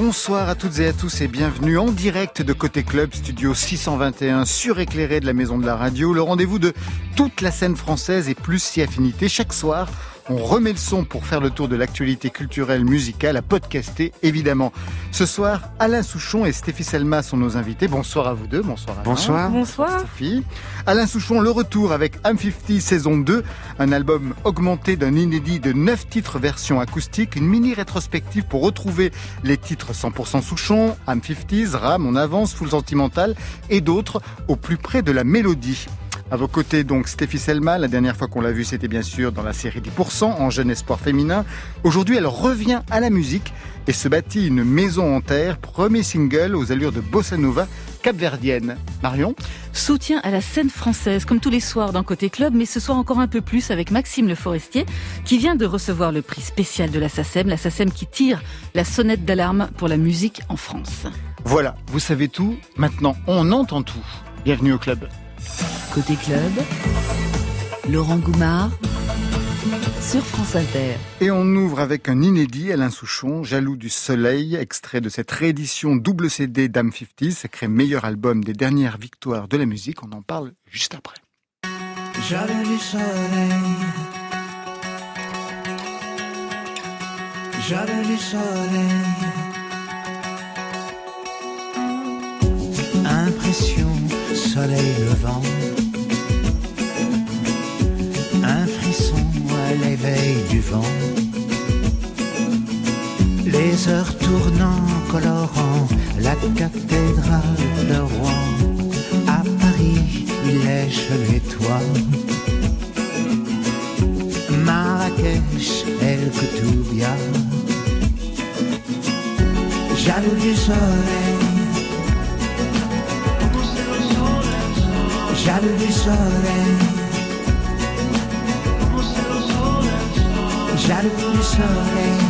Bonsoir à toutes et à tous et bienvenue en direct de Côté Club, studio 621, suréclairé de la Maison de la Radio, le rendez-vous de toute la scène française et plus si affinité chaque soir on remet le son pour faire le tour de l'actualité culturelle musicale à podcaster, évidemment. Ce soir, Alain Souchon et Stéphie Selma sont nos invités. Bonsoir à vous deux. Bonsoir Alain. Bonsoir. Bonsoir. Stéphie. Alain Souchon, le retour avec Am 50 saison 2, un album augmenté d'un inédit de 9 titres version acoustique, une mini rétrospective pour retrouver les titres 100% Souchon, Am 50s, Ram, On avance, Full Sentimental et d'autres au plus près de la mélodie. À vos côtés, donc, Stéphie Selma. La dernière fois qu'on l'a vue, c'était bien sûr dans la série 10% en jeune espoir féminin. Aujourd'hui, elle revient à la musique et se bâtit une maison en terre, premier single aux allures de bossa nova capverdienne. Marion? Soutien à la scène française, comme tous les soirs dans Côté Club, mais ce soir encore un peu plus avec Maxime Le Forestier, qui vient de recevoir le prix spécial de la SACEM, la SACEM qui tire la sonnette d'alarme pour la musique en France. Voilà, vous savez tout. Maintenant, on entend tout. Bienvenue au club. Côté club, Laurent Goumard sur France Inter. Et on ouvre avec un inédit, Alain Souchon, Jaloux du Soleil, extrait de cette réédition double CD Dame 50, sacré meilleur album des dernières victoires de la musique. On en parle juste après. Jaloux du soleil, jaloux du soleil, colorant la cathédrale de Rouen. À Paris, il lèche les toits. Marrakech, El Koutoubia. Jaloux du soleil. jaloux du soleil. Jaloux du soleil.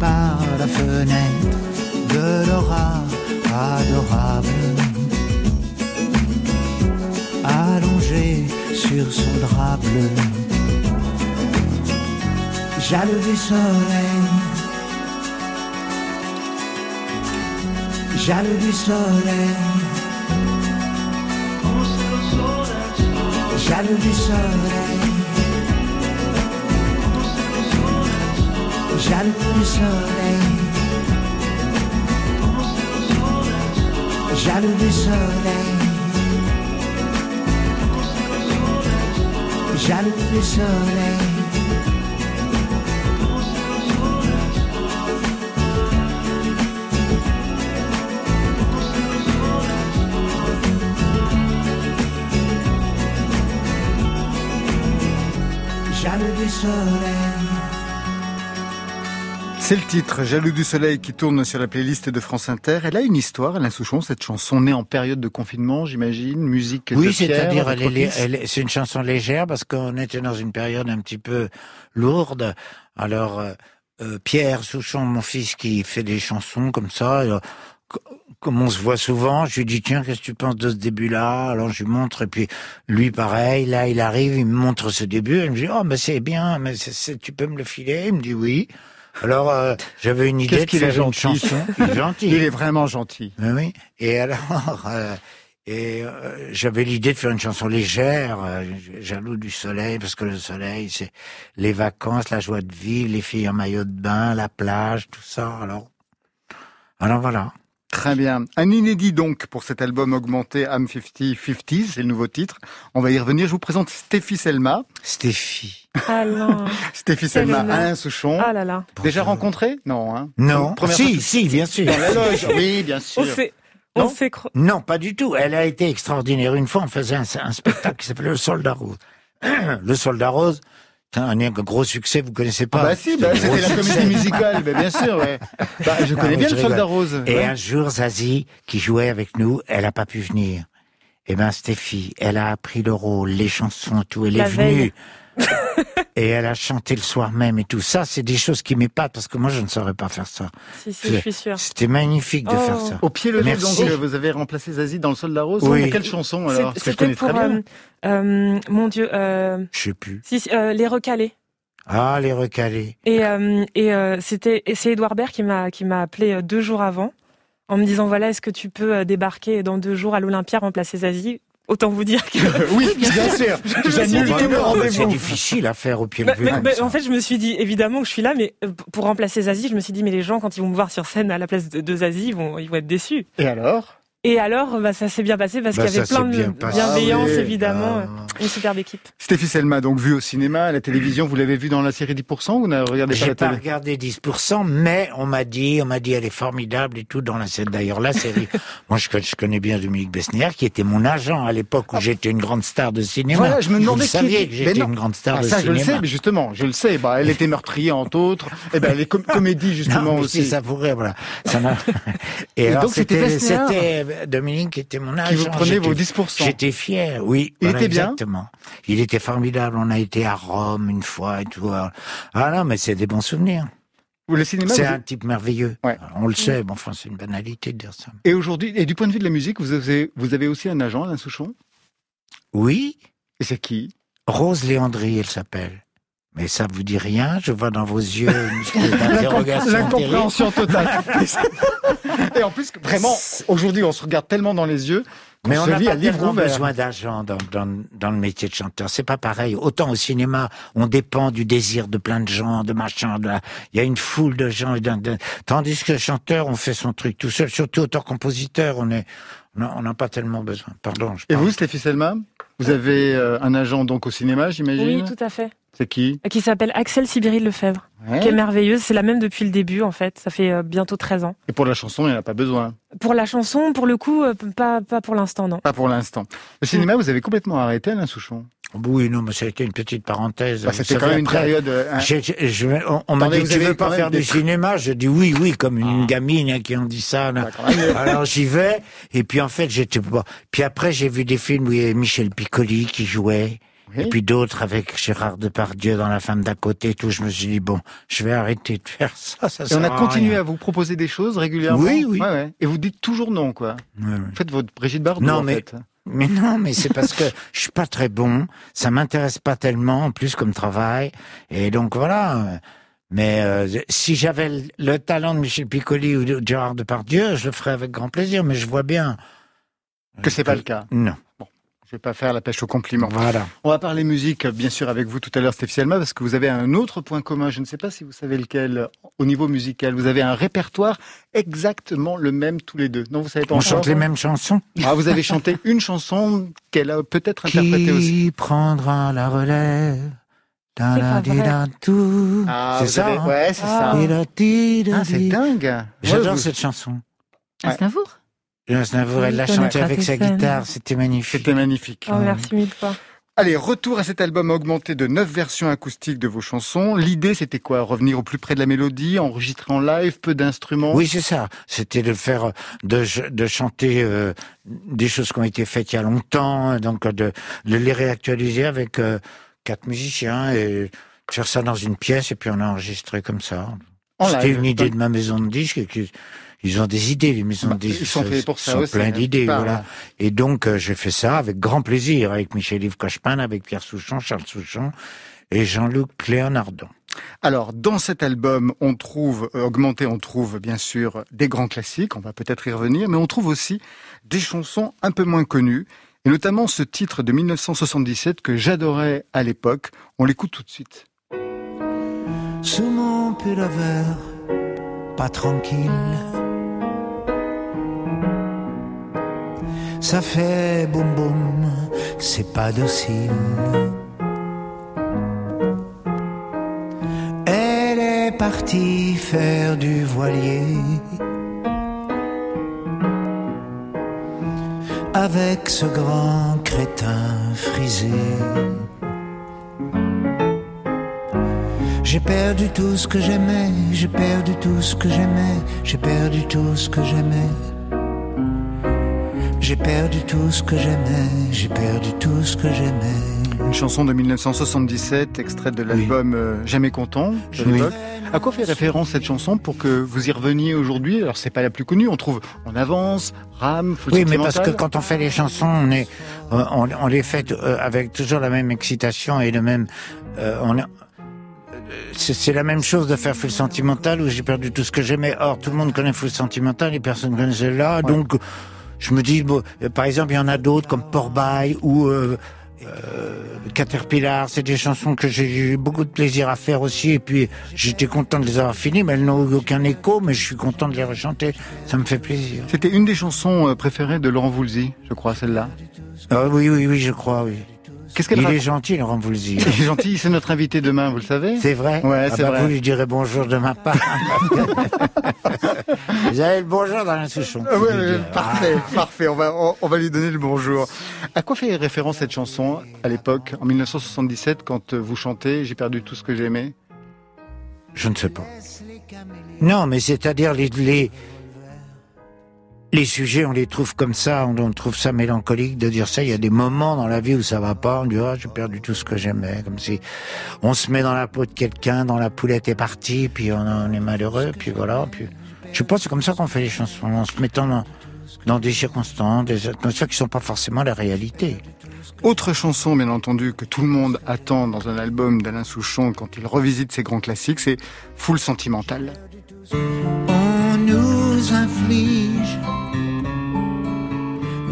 Par la fenêtre de l'aura adorable. Allongé sur son drap bleu. Jaloux du soleil. jaloux du soleil. Jaloux du soleil. Jaloux du soleil. Jaloux du soleil. Jaloux du soleil. C'est le titre, Jaloux du Soleil, qui tourne sur la playlist de France Inter. Elle a une histoire, Alain Souchon, cette chanson née en période de confinement, j'imagine, musique Oui, c'est-à-dire, c'est une chanson légère parce qu'on était dans une période un petit peu lourde. Alors, euh, euh, Pierre Souchon, mon fils, qui fait des chansons comme ça, euh, co- comme on se voit souvent, je lui dis, tiens, qu'est-ce que tu penses de ce début-là? Alors, je lui montre, et puis lui, pareil, là, il arrive, il me montre ce début, et il me dit, oh, mais c'est bien, mais tu peux me le filer? Il me dit oui. Alors, euh, j'avais une idée de qu'il est faire une gentil. chanson. Il est gentil. Il est vraiment gentil. Oui, oui. Et alors, euh, Et euh, j'avais l'idée de faire une chanson légère, euh, jaloux du soleil, parce que le soleil, c'est les vacances, la joie de vivre, les filles en maillot de bain, la plage, tout ça. Alors, alors voilà. Très bien. Un inédit donc pour cet album augmenté Am 50 50, c'est le nouveau titre. On va y revenir. Je vous présente Stéphie Selma. Stéphie. Ah non. Stéphie Selma. Alain Souchon. Ah là là. Déjà rencontré? Non, hein Non. Première si, fois- si, bien sûr. Dans la loge, oui, bien sûr. On s'est, on Non? cro- Non, pas du tout. Elle a été extraordinaire. Une fois, on faisait un, un spectacle qui s'appelait Le Soldat Rose. le Soldat Rose, un, un gros succès, vous connaissez pas Ah bah si, bah, C'était la comédie musicale, bah, bien sûr, ouais. Bah, je connais mais bien je le soldat rose. Et ouais. un jour, Zazie, qui jouait avec nous, elle a pas pu venir. Eh ben, Stéphie, elle a appris le rôle, les chansons, tout. Elle La est venue. et elle a chanté le soir même et tout ça. C'est des choses qui m'épatent parce que moi, je ne saurais pas faire ça. Si, si, je suis sûre. C'était magnifique de Oh. faire ça. Au pied levé, Merci. donc, vous avez remplacé Zazie dans le soldat rose. Oui. Mais quelle chanson alors C'était connais pour, très bien. euh, euh, mon Dieu, euh, Je sais plus. si, euh, les recalés. Ah, les recalés. Et, euh, et euh, c'était, c'est Edouard Baird qui m'a, qui m'a appelé deux jours avant, en me disant voilà, est-ce que tu peux débarquer dans deux jours à l'Olympia remplacer Zazie Autant vous dire que. oui, bien sûr. J'annule dit tous mes que- C'est difficile à faire au pied Bah, levé. en fait, je me suis dit évidemment que je suis là, mais euh, pour remplacer Zazie, je me suis dit mais les gens quand ils vont me voir sur scène à la place de, de Zazie, ils vont, ils vont être déçus. Et alors? Et alors, bah, ça s'est bien passé parce Bah, qu'il y avait plein de bien bienveillance Ah oui, évidemment, ah. une superbe équipe. Stéphie Selma, donc vue au cinéma, à la télévision, vous l'avez vue dans la série 10% ou vous n'avez regardé pas la pas télé? regardé 10%, mais on m'a dit, on m'a dit, elle est formidable et tout dans la scène. D'ailleurs, la série, moi, je, connais- je connais bien Dominique Besnier, qui était mon agent à l'époque où j'étais une grande star de cinéma. Voilà, je me demandais Vous qui saviez était- que j'étais une grande star Ah, de ça, je le cinéma. sais, mais justement, je le sais. Bah, elle était meurtrière, entre autres. Et ben, les com- comédies, justement, Non, mais aussi. si ça pourrait, voilà. Ça et, Et alors, donc, c'était c'était, Besnier. c'était Dominique était mon agent. Qui vous J'étais- vos 10%. J'étais fier, oui. Il voilà, était bien Exactement. Il était formidable. On a été à Rome une fois et tout. Ah non, mais c'est des bons souvenirs. Ou le cinéma, C'est vous- un type merveilleux. Ouais. On le sait, mais enfin, c'est une banalité de dire ça. Et aujourd'hui, et du point de vue de la musique, vous avez, vous avez aussi un agent, Alain Souchon? Oui, Et c'est qui? Rose Léandry, elle s'appelle. Mais ça vous dit rien Je vois dans vos yeux une espèce d'interrogation terrible. L'incompréhension totale. et en plus, vraiment, aujourd'hui, on se regarde tellement dans les yeux Mais on se n'a vit à pas livre tellement besoin d'argent dans, dans, dans le métier de chanteur. C'est pas pareil. Autant au cinéma, on dépend du désir de plein de gens, de machin. De la- Il y a une foule de gens. Tandis que le chanteur, on fait son truc tout seul. Surtout auteur-compositeur, on est, on n'a pas tellement besoin. Pardon. Je Et parle. vous, Stéphie Selma? Vous avez euh, un agent donc au cinéma, j'imagine Oui, tout à fait. C'est qui Qui s'appelle Axel Sibiril Lefebvre, Ouais. qui est merveilleuse. C'est la même depuis le début en fait. Ça fait euh, bientôt 13 ans. Et pour la chanson, il n'y en a pas besoin. Pour la chanson, pour le coup, euh, pas, pas pour l'instant, non. Pas pour l'instant. Le cinéma, vous avez complètement arrêté, Alain Souchon Oui, non, mais ça a été une petite parenthèse. bah, C'était quand même une après, période... euh, j'ai- j'ai- je- on on m'a dit, tu veux pas faire du cinéma? Je dis oui, oui, comme une Ah. gamine hein, qui ont dit ça. là. même, Alors j'y vais, et puis en fait j'étais pas. Puis après j'ai vu des films où il y avait Michel Piccoli qui jouait, oui. et puis d'autres avec Gérard Depardieu dans La femme d'à côté. et Tout, je me suis dit bon, je vais arrêter de faire ça. ça Et on a continué rien. à vous proposer des choses régulièrement? Oui, oui. Ouais, ouais. Et vous dites toujours non, quoi. Ouais. Vous faites votre Brigitte Bardot, Non, en mais- fait. Mais non, mais c'est parce que je suis pas très bon, ça m'intéresse pas tellement en plus comme travail, et donc voilà. Mais euh, si j'avais le- le talent de Michel Piccoli ou de Gérard Depardieu, je le ferais avec grand plaisir. Mais je vois bien Que c'est pas le cas. Non. Je vais pas faire la pêche au compliment. Voilà. On va parler musique, bien sûr, avec vous tout à l'heure, Stéphie Selma, parce que vous avez un autre point commun. Je ne sais pas si vous savez lequel. Au niveau musical, vous avez un répertoire exactement le même tous les deux. Non, vous savez pas On encore chante les mêmes chansons. Ah, vous avez chanté une chanson qu'elle a peut-être interprétée aussi. Qui prendra la relève C'est. Ah, c'est ça. avez- hein? Ouais, c'est Ah. ça. Ah, c'est di. dingue. J'adore Ouais, vous- cette chanson. Ouais. Aznavour Aznavour, elle l'a connaître avec sa guitare, c'était magnifique. C'était magnifique. Oh, merci mille fois. Allez, retour à cet album augmenté de neuf versions acoustiques de vos chansons. L'idée, c'était quoi? Revenir au plus près de la mélodie, enregistrer en live, peu d'instruments? Oui, c'est ça. C'était de faire, de, de chanter euh, des choses qui ont été faites il y a longtemps, donc euh, de, de les réactualiser avec euh, quatre musiciens et de faire ça dans une pièce et puis on a enregistré comme ça. En C'était live. une idée de ma maison de disques. Ils ont des idées, les maisons Bah, de disques. ils sont faits pour ça sont aussi, plein hein, d'idées, voilà. hein. Et donc, euh, j'ai fait ça avec grand plaisir, avec Michel-Yves Cochemin, avec Pierre Souchon, Charles Souchon et Jean-Luc Léonardon. Alors, dans cet album, on trouve, euh, augmenté, on trouve bien sûr des grands classiques, on va peut-être y revenir, mais on trouve aussi des chansons un peu moins connues, et notamment ce titre de 1977 que j'adorais à l'époque. On l'écoute tout de suite. Sous mon pullover, pas tranquille. Ça fait boum boum, c'est pas docile. Elle est partie faire du voilier. Avec ce grand crétin frisé. J'ai perdu tout ce que j'aimais, j'ai perdu tout ce que j'aimais, j'ai perdu tout ce que j'aimais. J'ai perdu tout ce que j'aimais, j'ai perdu tout ce que j'aimais. Une chanson de 1977, extraite de l'album euh, Jamais content de Oui. l'époque. À quoi fait référence cette chanson pour que vous y reveniez aujourd'hui? Alors c'est pas la plus connue, on trouve En avance, Ram, Full Oui, mais parce que quand on fait les chansons, on est, euh, on, on les fait euh, avec toujours la même excitation et le même, euh, on euh, c'est la même chose de faire Full Sentimental où j'ai perdu tout ce que j'aimais. Or, tout le monde connaît Full Sentimental et personne connaissait là. Donc, je me dis, bon, euh, par exemple, il y en a d'autres comme Port-Bail ou euh, euh, Caterpillar. C'est des chansons que j'ai eu beaucoup de plaisir à faire aussi. Et puis, j'étais content de les avoir finies, mais elles n'ont eu aucun écho. Mais je suis content de les rechanter. Ça me fait plaisir. C'était une des chansons euh, préférées de Laurent Voulzy, je crois, celle-là. Ah oui, oui, oui, je crois, oui. Qu'est-ce qu'elle Il est gentil, Laurent Voulzy. Il est gentil, c'est notre invité demain, vous le savez C'est vrai Ouais, Ah c'est bah, vrai. Vous lui direz bonjour de ma part. vous avez le bonjour dans la Souchon. Ah ouais, ouais, parfait, parfait. On va, on, on va lui donner le bonjour. À quoi fait référence cette chanson à l'époque, en 1977, quand euh, vous chantez J'ai perdu tout ce que j'aimais Je ne sais pas. Non, mais c'est-à-dire les, les, les sujets, on les trouve comme ça, on, on trouve ça mélancolique de dire ça. Il y a des moments dans la vie où ça va pas, on dit ah j'ai perdu tout ce que j'aimais, comme si on se met dans la peau de quelqu'un, dont la poulette est partie, puis on, on est malheureux, puis voilà. Puis je pas, c'est comme ça qu'on fait les chansons, en se mettant dans, dans des circonstances, des atmosphères qui sont pas forcément la réalité. Autre chanson, bien entendu, que tout le monde attend dans un album d'Alain Souchon quand il revisite ses grands classiques, c'est Full Sentimental. On nous inflige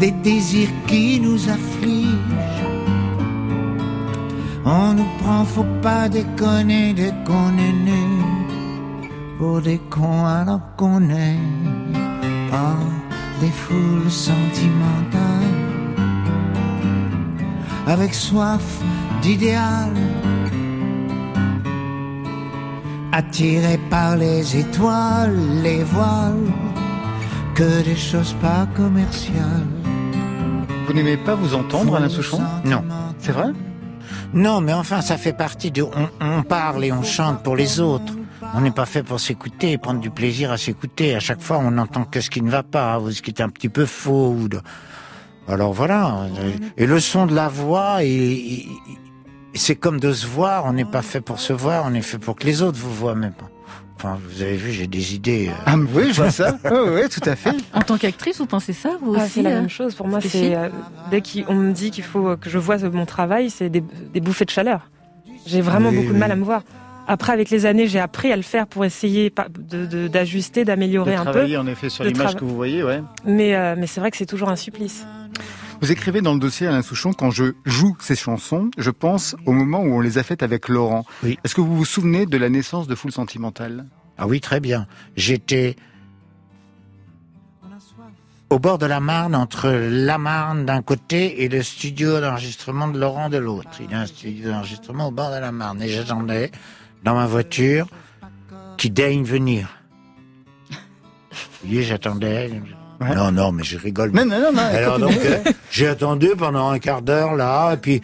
des désirs qui nous affligent. On nous prend, faut pas déconner dès qu'on est né. Pour des cons alors qu'on est pas des foules sentimentales. Avec soif d'idéal. Attiré par les étoiles, les voiles, que des choses pas commerciales. Vous n'aimez pas vous entendre, Alain Souchon Non. C'est vrai Non, mais enfin, ça fait partie de. On, parle et on chante pour les autres. On n'est pas fait pour s'écouter, prendre du plaisir à s'écouter. À chaque fois, on n'entend que ce qui ne va pas, ou ce qui est un petit peu faux. Alors voilà. Et le son de la voix, c'est comme de se voir. On n'est pas fait pour se voir, on est fait pour que les autres vous voient même pas. Enfin, vous avez vu, j'ai des idées. euh. Ah oui, je vois ça. Oui, oui, tout à fait. En tant qu'actrice, vous pensez ça vous Ah, aussi c'est la euh même chose. Pour moi, c'est euh, dès qu'on me dit qu'il faut que je vois mon travail, c'est des, des bouffées de chaleur. J'ai vraiment Oui, beaucoup oui. de mal à me voir. Après, avec les années, j'ai appris à le faire pour essayer pas- de- de- d'ajuster, d'améliorer un peu. travailler en effet sur l'image que vous voyez, ouais. Mais, euh, mais c'est vrai que c'est toujours un supplice. Vous écrivez dans le dossier Alain Souchon, quand je joue ces chansons, je pense au moment où on les a faites avec Laurent. Oui. Est-ce que vous vous souvenez de la naissance de Full Sentimental Ah oui, très bien. J'étais au bord de la Marne, entre la Marne d'un côté et le studio d'enregistrement de Laurent de l'autre. Il y a un studio d'enregistrement au bord de la Marne. Et j'attendais dans ma voiture qui daigne venir. Voyez, j'attendais. Ouais. Non, non, mais je rigole. Non, non, non, non. Alors donc, continuez. euh, j'ai attendu pendant un quart d'heure là, et puis,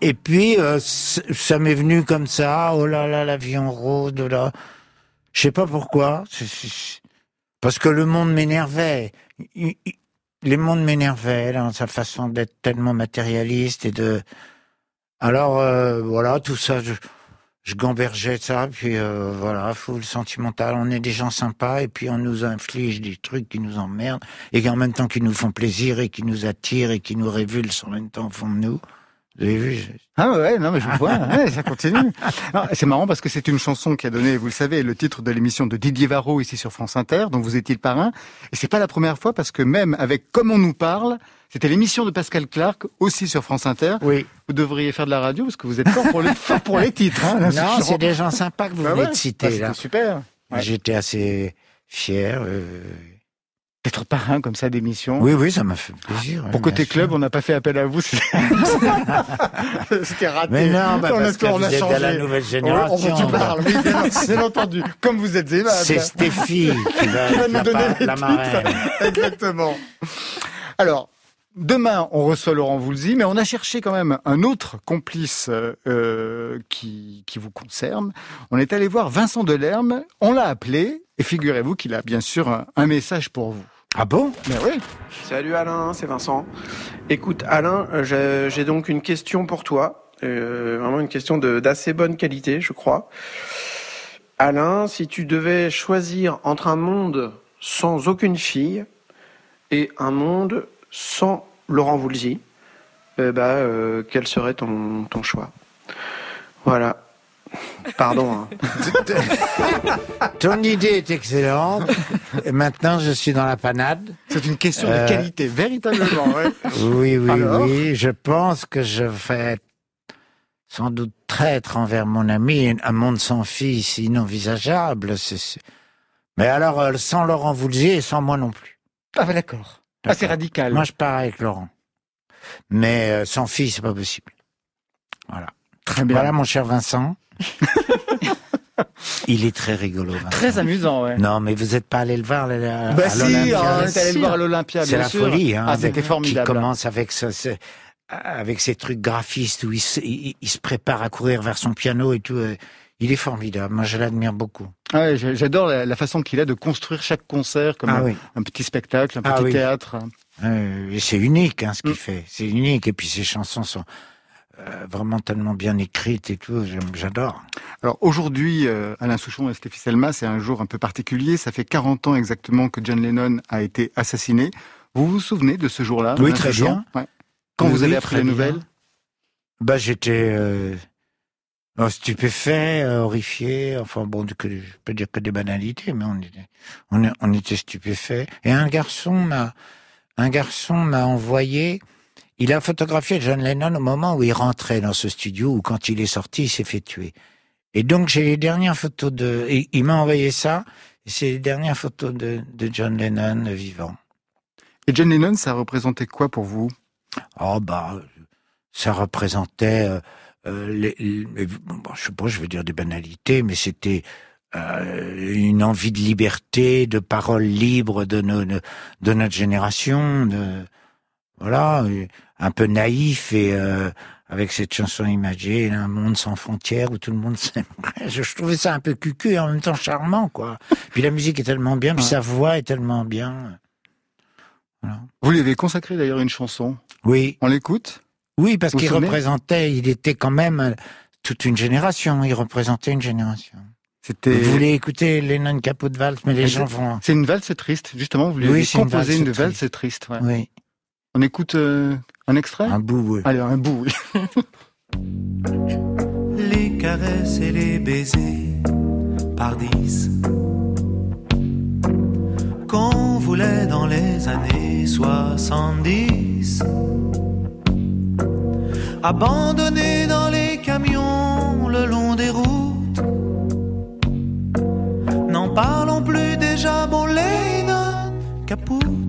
et puis euh, ça m'est venu comme ça. Oh là là, l'avion rose, de là. Je sais pas pourquoi. Parce que le monde m'énervait. Il- il- Le monde m'énervait dans sa façon d'être tellement matérialiste et de. Alors euh, voilà, tout ça, je, je gambergeais ça, puis euh, voilà, full sentimental. On est des gens sympas et puis on nous inflige des trucs qui nous emmerdent et qui en même temps qui nous font plaisir et qui nous attirent et qui nous révulsent en même temps au fond de nous. Avez vu Ah ouais, non mais je vois, ouais, ça continue. C'est marrant parce que c'est une chanson qui a donné, vous le savez, le titre de l'émission de Didier Varro ici sur France Inter, dont vous étiez le parrain. Et c'est pas la première fois parce que même avec Comme on nous parle, c'était l'émission de Pascal Clark aussi sur France Inter. Oui. Vous devriez faire de la radio parce que vous êtes fort pour les, fort pour les titres. Hein, non, c'est des gens sympas que vous bah venez ouais. de citer Bah, là. Super. Ouais. J'étais assez fier. euh, D'être parrain comme ça d'émission. Oui, oui, ça m'a fait plaisir. Pour côté club, sûr. on n'a pas fait appel à vous. C'était raté. Mais non, bah, on parce a, que on vous a êtes changé. de la nouvelle On, génération. on tu parles, oui, bien, entendu. Comme vous êtes aimable. C'est Stéphie qui va, Qui va être nous la, donner la marraine. Exactement. Alors, demain, on reçoit Laurent Voulzy, mais on a cherché quand même un autre complice euh, euh, qui, qui vous concerne. On est allé voir Vincent Delerme, on l'a appelé, et figurez-vous qu'il a bien sûr un, un message pour vous. Ah bon? Mais oui, Salut Alain, c'est Vincent. Écoute Alain, euh, j'ai donc une question pour toi, euh, vraiment une question de- d'assez bonne qualité, je crois. Alain, si tu devais choisir entre un monde sans aucune fille et un monde sans Laurent Voulzy, euh, bah, euh, quel serait ton, ton choix? Voilà. Pardon. hein. Ton idée est excellente. Et maintenant, je suis dans la panade. c'est une question Euh. de qualité, véritablement. ouais. Oui, oui, Alors oui. Je pense que je vais sans doute traître envers mon ami. Un monde sans fille, c'est inenvisageable. Mais alors, euh, sans Laurent Voulzy et sans moi non plus. Ah bah d'accord. Ah, c'est radical. Moi, je pars avec Laurent. Mais euh, sans fille, c'est pas possible. Voilà. Très bien. Voilà, mon cher Vincent. Il est très rigolo, Vincent. Très amusant, ouais. Non, mais vous n'êtes pas allé le voir Bah à si, l'Olympia on est allé le voir à l'Olympia, C'est bien la sûr. folie, hein. Ah, c'était formidable. Qui commence avec ce, ce- avec ces trucs graphistes où il se, il, il se prépare à courir vers son piano et tout. euh, Il est formidable. Moi, je l'admire beaucoup. Ah ouais, j'a- J'adore la, la façon qu'il a de construire chaque concert comme Ah un, oui. un petit spectacle, un Ah petit oui. théâtre. Euh, c'est unique, hein, ce qu'il Mm. fait. C'est unique. Et puis ses chansons sont vraiment tellement bien écrites et tout. J'adore. Alors aujourd'hui, euh, Alain Souchon et Stéphie Selma, c'est un jour un peu particulier. Ça fait 40 ans exactement que John Lennon a été assassiné. Vous vous souvenez de ce jour-là Oui, très bien. Ouais. Quand Oui, vous avez appris la nouvelle Bah, j'étais euh, oh, stupéfait, euh, horrifié. Enfin bon, que, je peux dire que des banalités, mais on était, on était stupéfait. Et un garçon m'a, un garçon m'a envoyé. Il a photographié John Lennon au moment où il rentrait dans ce studio ou quand il est sorti, il s'est fait tuer. Et donc j'ai les dernières photos de. et il m'a envoyé ça. Et c'est les dernières photos de, de John Lennon vivant. Et John Lennon, ça représentait quoi pour vous? Oh bah, ça représentait, euh, euh, les, les- bon, je sais pas, je veux dire des banalités, mais c'était euh, une envie de liberté, de parole libre de, nos, de, de notre génération, de voilà, un peu naïf et euh, avec cette chanson imagée, un monde sans frontières où tout le monde s'aimerait. Je, trouvais ça un peu cucu et en même temps charmant, quoi. Puis la musique est tellement bien, puis Ouais. sa voix est tellement bien. Voilà. Vous lui avez consacré d'ailleurs une chanson. Oui. On l'écoute? Oui, parce qu'il représentait, il était quand même euh, toute une génération. Il représentait une génération. Vous voulez écouter Lennon Capot de Valse, mais les gens vont. C'est une valse triste, justement. Vous lui Oui, c'est une valse une triste. valse triste. ouais. Oui, On écoute euh, un extrait un bout. oui. Allez, un bout, oui. les caresses et les baisers par dix qu'on voulait dans les années 70 abandonnés dans les camions le long des routes n'en parlons plus déjà bon Lennon capoute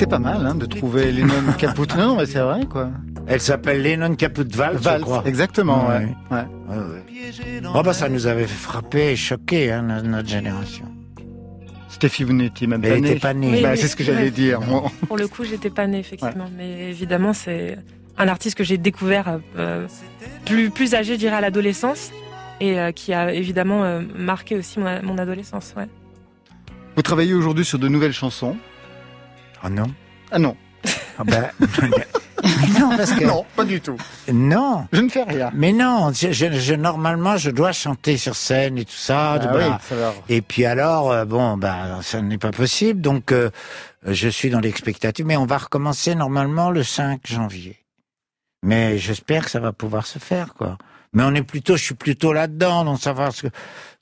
C'était pas mal hein, de trouver Lennon Caput. Non, mais c'est vrai, quoi. Elle s'appelle Lennon Capot de Valse, je crois. exactement, ouais. Ouais. ouais. Ouais, Oh, bah, ça nous avait frappé et choqué, hein, no- notre génération. Stéphie, vous n'étiez même Elle pas née. pas née. Oui, Bah, c'est ce que j'allais ouais. dire. moi. Pour le coup, j'étais pas née, effectivement. Mais évidemment, c'est un artiste que j'ai découvert euh, plus, plus âgé, je dirais, à l'adolescence. Et euh, qui a évidemment euh, marqué aussi mon, mon adolescence. Ouais. Vous travaillez aujourd'hui sur de nouvelles chansons. Oh non. Ah non, Ah, bah, non, parce que. non, pas du tout. Non. Je ne fais rien. Mais non, je, je- je- normalement, je dois chanter sur scène et tout ça. de- Ah bah, oui, ça va. Et puis alors, euh, bon, bah, ça n'est pas possible. Donc, euh, je suis dans l'expectative. Mais on va recommencer normalement le 5 janvier. Mais j'espère que ça va pouvoir se faire, quoi. Mais on est plutôt, je suis plutôt là-dedans, dans savoir ce que,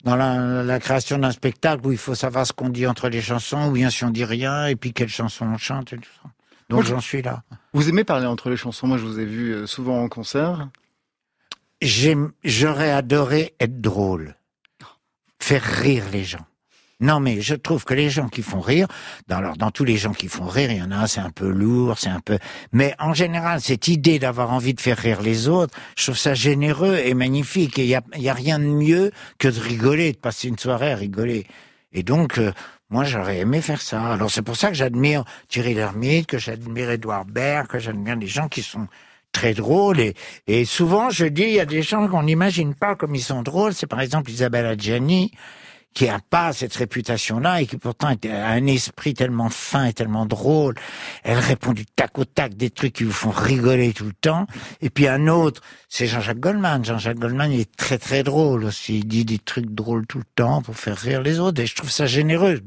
dans la, la création d'un spectacle où il faut savoir ce qu'on dit entre les chansons, ou bien si on dit rien, et puis quelle chanson on chante et tout ça. Donc j'en suis là. Vous aimez parler entre les chansons Moi, je vous ai vu euh, souvent en concert. J'aurais adoré être drôle, faire rire les gens. Non, mais je trouve que les gens qui font rire, dans, alors, dans tous les gens qui font rire, il y en a, c'est un peu lourd, c'est un peu, mais en général, cette idée d'avoir envie de faire rire les autres, je trouve ça généreux et magnifique. Et il y a, y a rien de mieux que de rigoler, de passer une soirée à rigoler. Et donc, euh, moi, j'aurais aimé faire ça. Alors, c'est pour ça que j'admire Thierry Lhermitte, que j'admire Edouard Baird, que j'admire des gens qui sont très drôles. Et, et souvent, je dis, il y a des gens qu'on n'imagine pas comme ils sont drôles. C'est par exemple Isabelle Adjani, qui a pas cette réputation-là et qui pourtant a un esprit tellement fin et tellement drôle. Elle répond du tac au tac des trucs qui vous font rigoler tout le temps. Et puis un autre, c'est Jean-Jacques Goldman. Jean-Jacques Goldman, il est très très drôle aussi. Il dit des trucs drôles tout le temps pour faire rire les autres. Et je trouve ça généreux.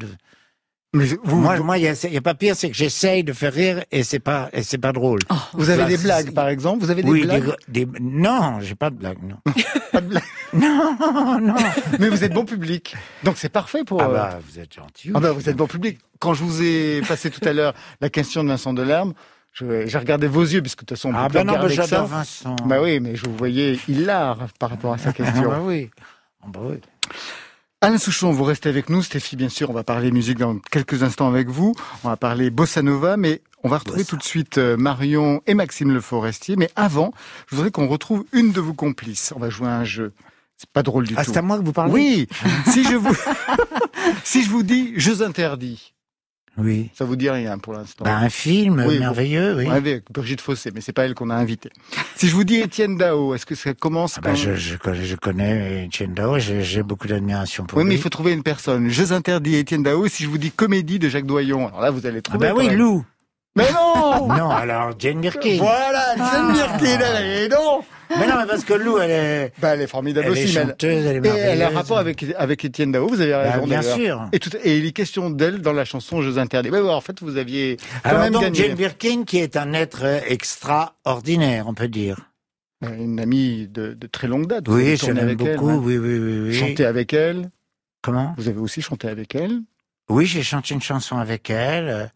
Mais vous, Moi, moi, il y a, pas pire, c'est que j'essaye de faire rire et c'est pas, et c'est pas drôle. vous avez Bah, des blagues, par exemple Vous avez des oui, blagues des, des- non, j'ai pas de blague, non. Pas de blagues. non, non. Mais vous êtes bon public. Donc c'est parfait pour... Ah euh, bah, vous êtes gentil. Ah bah, vous êtes bon public. Quand je vous ai passé tout à l'heure la question de Vincent Delerme, j'ai regardé vos yeux, puisque de toute façon, on Ah peut bah non, bah, j'adore. Vincent. Bah oui, mais je vous voyais hilar par rapport à sa Ah question. bah oui. Ah bah oui. Alain Souchon, vous restez avec nous. Stéphie, bien sûr, on va parler musique dans quelques instants avec vous. On va parler bossa nova, mais on va retrouver Bossa. tout de suite euh, Marion et Maxime Le Forestier. Mais avant, je voudrais qu'on retrouve une de vos complices. On va jouer à un jeu. C'est pas drôle du Ah, tout. c'est à moi que vous parlez? Oui. si je vous, si je vous dis jeux interdits, Oui. ça vous dit rien pour l'instant. Bah, un film Oui, merveilleux, oui. Avec Brigitte Fossé, mais c'est pas elle qu'on a invitée. Si je vous dis Étienne Dao, est-ce que ça commence Ah bah, quand- je, je, connais- je connais Etienne Dao, j'ai beaucoup d'admiration pour Oui, mais lui. il faut trouver une personne. Jeux interdits Étienne Dao. Si je vous dis comédie de Jacques Doyon, alors là, vous allez Ah trouver. bah quand oui. Lou Mais non Non, alors Jane Birkin. Voilà, Jane Birkin, elle est non Mais non, mais parce que Lou, elle est, Bah, elle est formidable elle est aussi, elle- chanteuse, elle est Et elle a un merveilleuse. rapport avec, avec Étienne Dao, vous avez Bah, raison bien d'ailleurs. sûr. Et, tout, et il est question d'elle dans la chanson Jeux interdits. Ouais, ouais, en fait, vous aviez quand Alors même donc, gagné. Jane Birkin, qui est un être extraordinaire, on peut dire. Euh, Une amie de, de très longue date. Vous Oui, je l'aime avec elle, beaucoup, ouais. oui, oui, oui, oui. Chanté avec elle. Comment? Vous avez aussi chanté avec elle. Oui, j'ai chanté une chanson avec elle,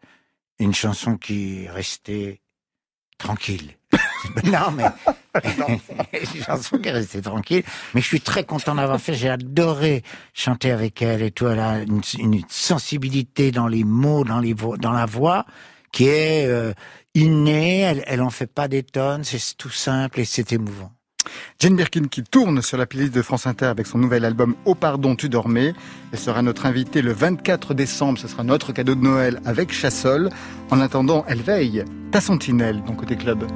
une chanson qui est restée tranquille. non, mais une chanson qui est restée tranquille. Mais je suis très content d'avoir fait. J'ai adoré chanter avec elle et tout. Elle a une, une sensibilité dans les mots, dans les vo- dans la voix qui est euh, innée. Elle, elle en fait pas des tonnes. C'est tout simple et c'est émouvant. Jane Birkin qui tourne sur la playlist de France Inter avec son nouvel album Au pardon tu dormais. Elle sera notre invitée le 24 décembre. Ce sera notre cadeau de Noël avec Chassol. En attendant, elle veille. Ta sentinelle, dans Côté Club.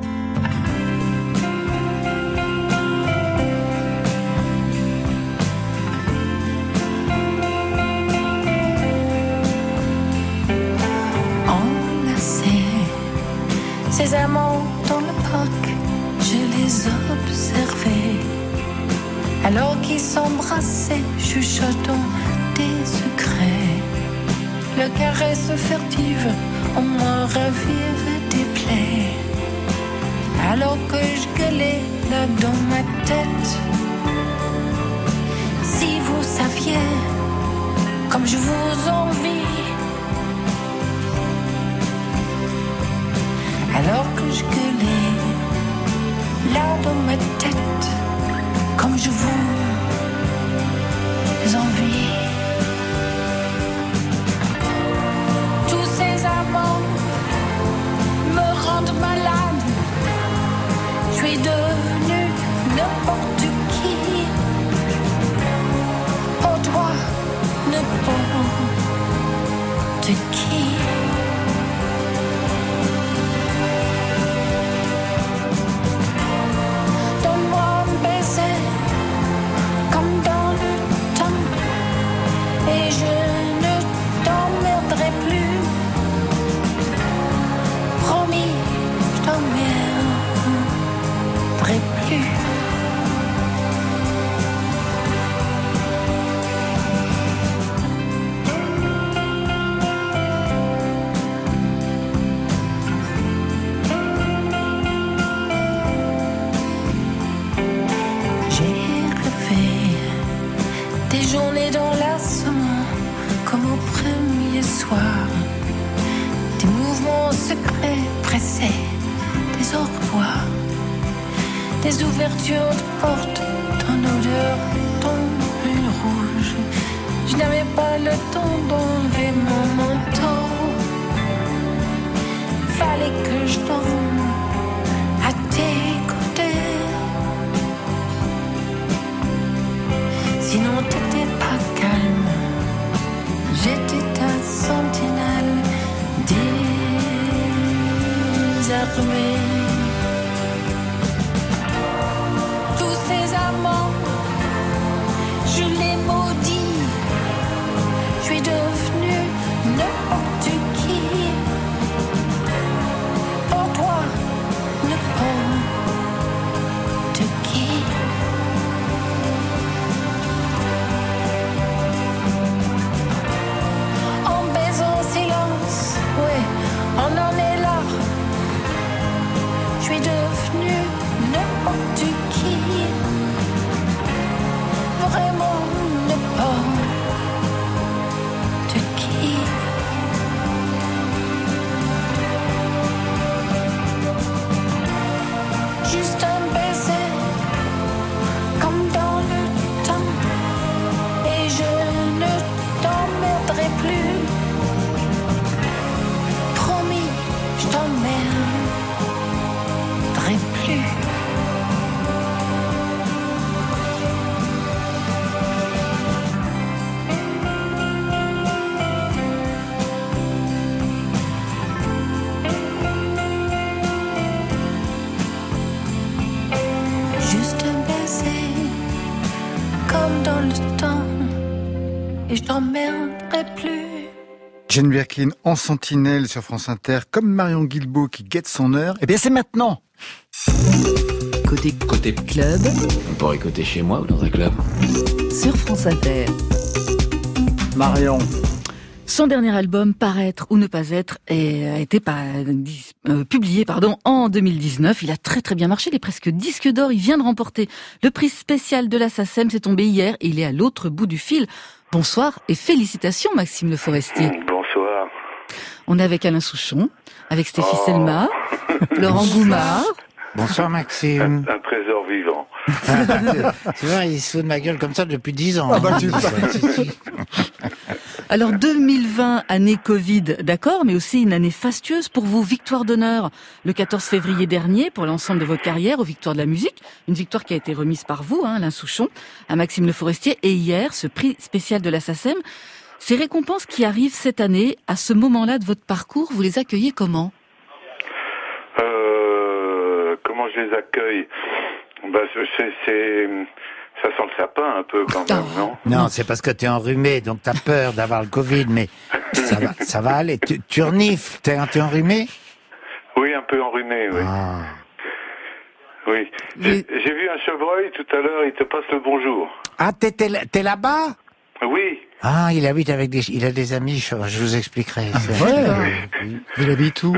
Jane Birkin en sentinelle sur France Inter, comme Marion Guilbault qui guette son heure. Eh bien, c'est maintenant. Côté Côté club On pourrait côté chez moi ou dans un club. sur France Inter. Marion. Son dernier album, Paraître ou ne pas être, a été pas- dis- euh, publié pardon, en 2019. Il a très très bien marché, il est presque disque d'or. Il vient de remporter le prix spécial de la SACEM, c'est tombé hier et il est à l'autre bout du fil. Bonsoir et félicitations Maxime Le Forestier. On est avec Alain Souchon, avec Stéphie Oh. Selma, Laurent Goumard. Bonsoir Maxime. Un trésor vivant. tu vois, il se fout de ma gueule comme ça depuis 10 ans. Ah bah, tu le Alors 2020, année Covid, d'accord, mais aussi une année fastueuse pour vous. Victoire d'honneur le 14 février dernier pour l'ensemble de votre carrière aux Victoires de la musique. Une victoire qui a été remise par vous, hein, Alain Souchon, à Maxime Le Forestier. Et hier, ce prix spécial de la SACEM. Ces récompenses qui arrivent cette année, à ce moment-là de votre parcours, vous les accueillez comment? Euh, comment je les accueille? Bah, c'est, ça sent le sapin un peu quand même, non? Non, c'est parce que t'es enrhumé, donc t'as peur d'avoir le Covid, mais ça va, ça va aller. Tu, tu renifles, t'es, t'es enrhumé? Oui, un peu enrhumé, oui. Ah. oui. J'ai, vu un chevreuil tout à l'heure, il te passe le bonjour. Ah, t'es, t'es, là- t'es là-bas? Oui. Ah, il habite avec des, il a des amis, je, je vous expliquerai. C'est- Ouais. Il habite où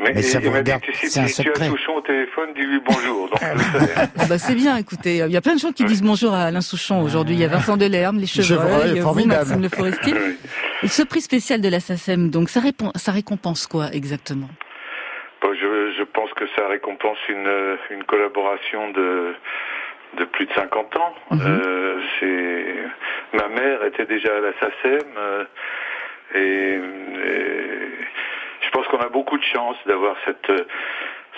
Mais, Mais ça vous dit regarde, c'est un secret. Souchon au téléphone, dis-lui bonjour. Donc, je sais. Ah bah c'est bien, écoutez, il y a plein de gens qui disent bonjour à Alain Souchon aujourd'hui. Il y a Vincent Delerme, les chevreuils, Chevreuil, vous. Maxime Le Forestier. Et ce prix spécial de la SACEM, donc ça, répond, ça récompense quoi exactement? Bon, je, je pense que ça récompense une, euh, une collaboration de, de plus de 50 ans. Mhm. Euh, c'est ma mère était déjà à la SACEM euh, et, et je pense qu'on a beaucoup de chance d'avoir cette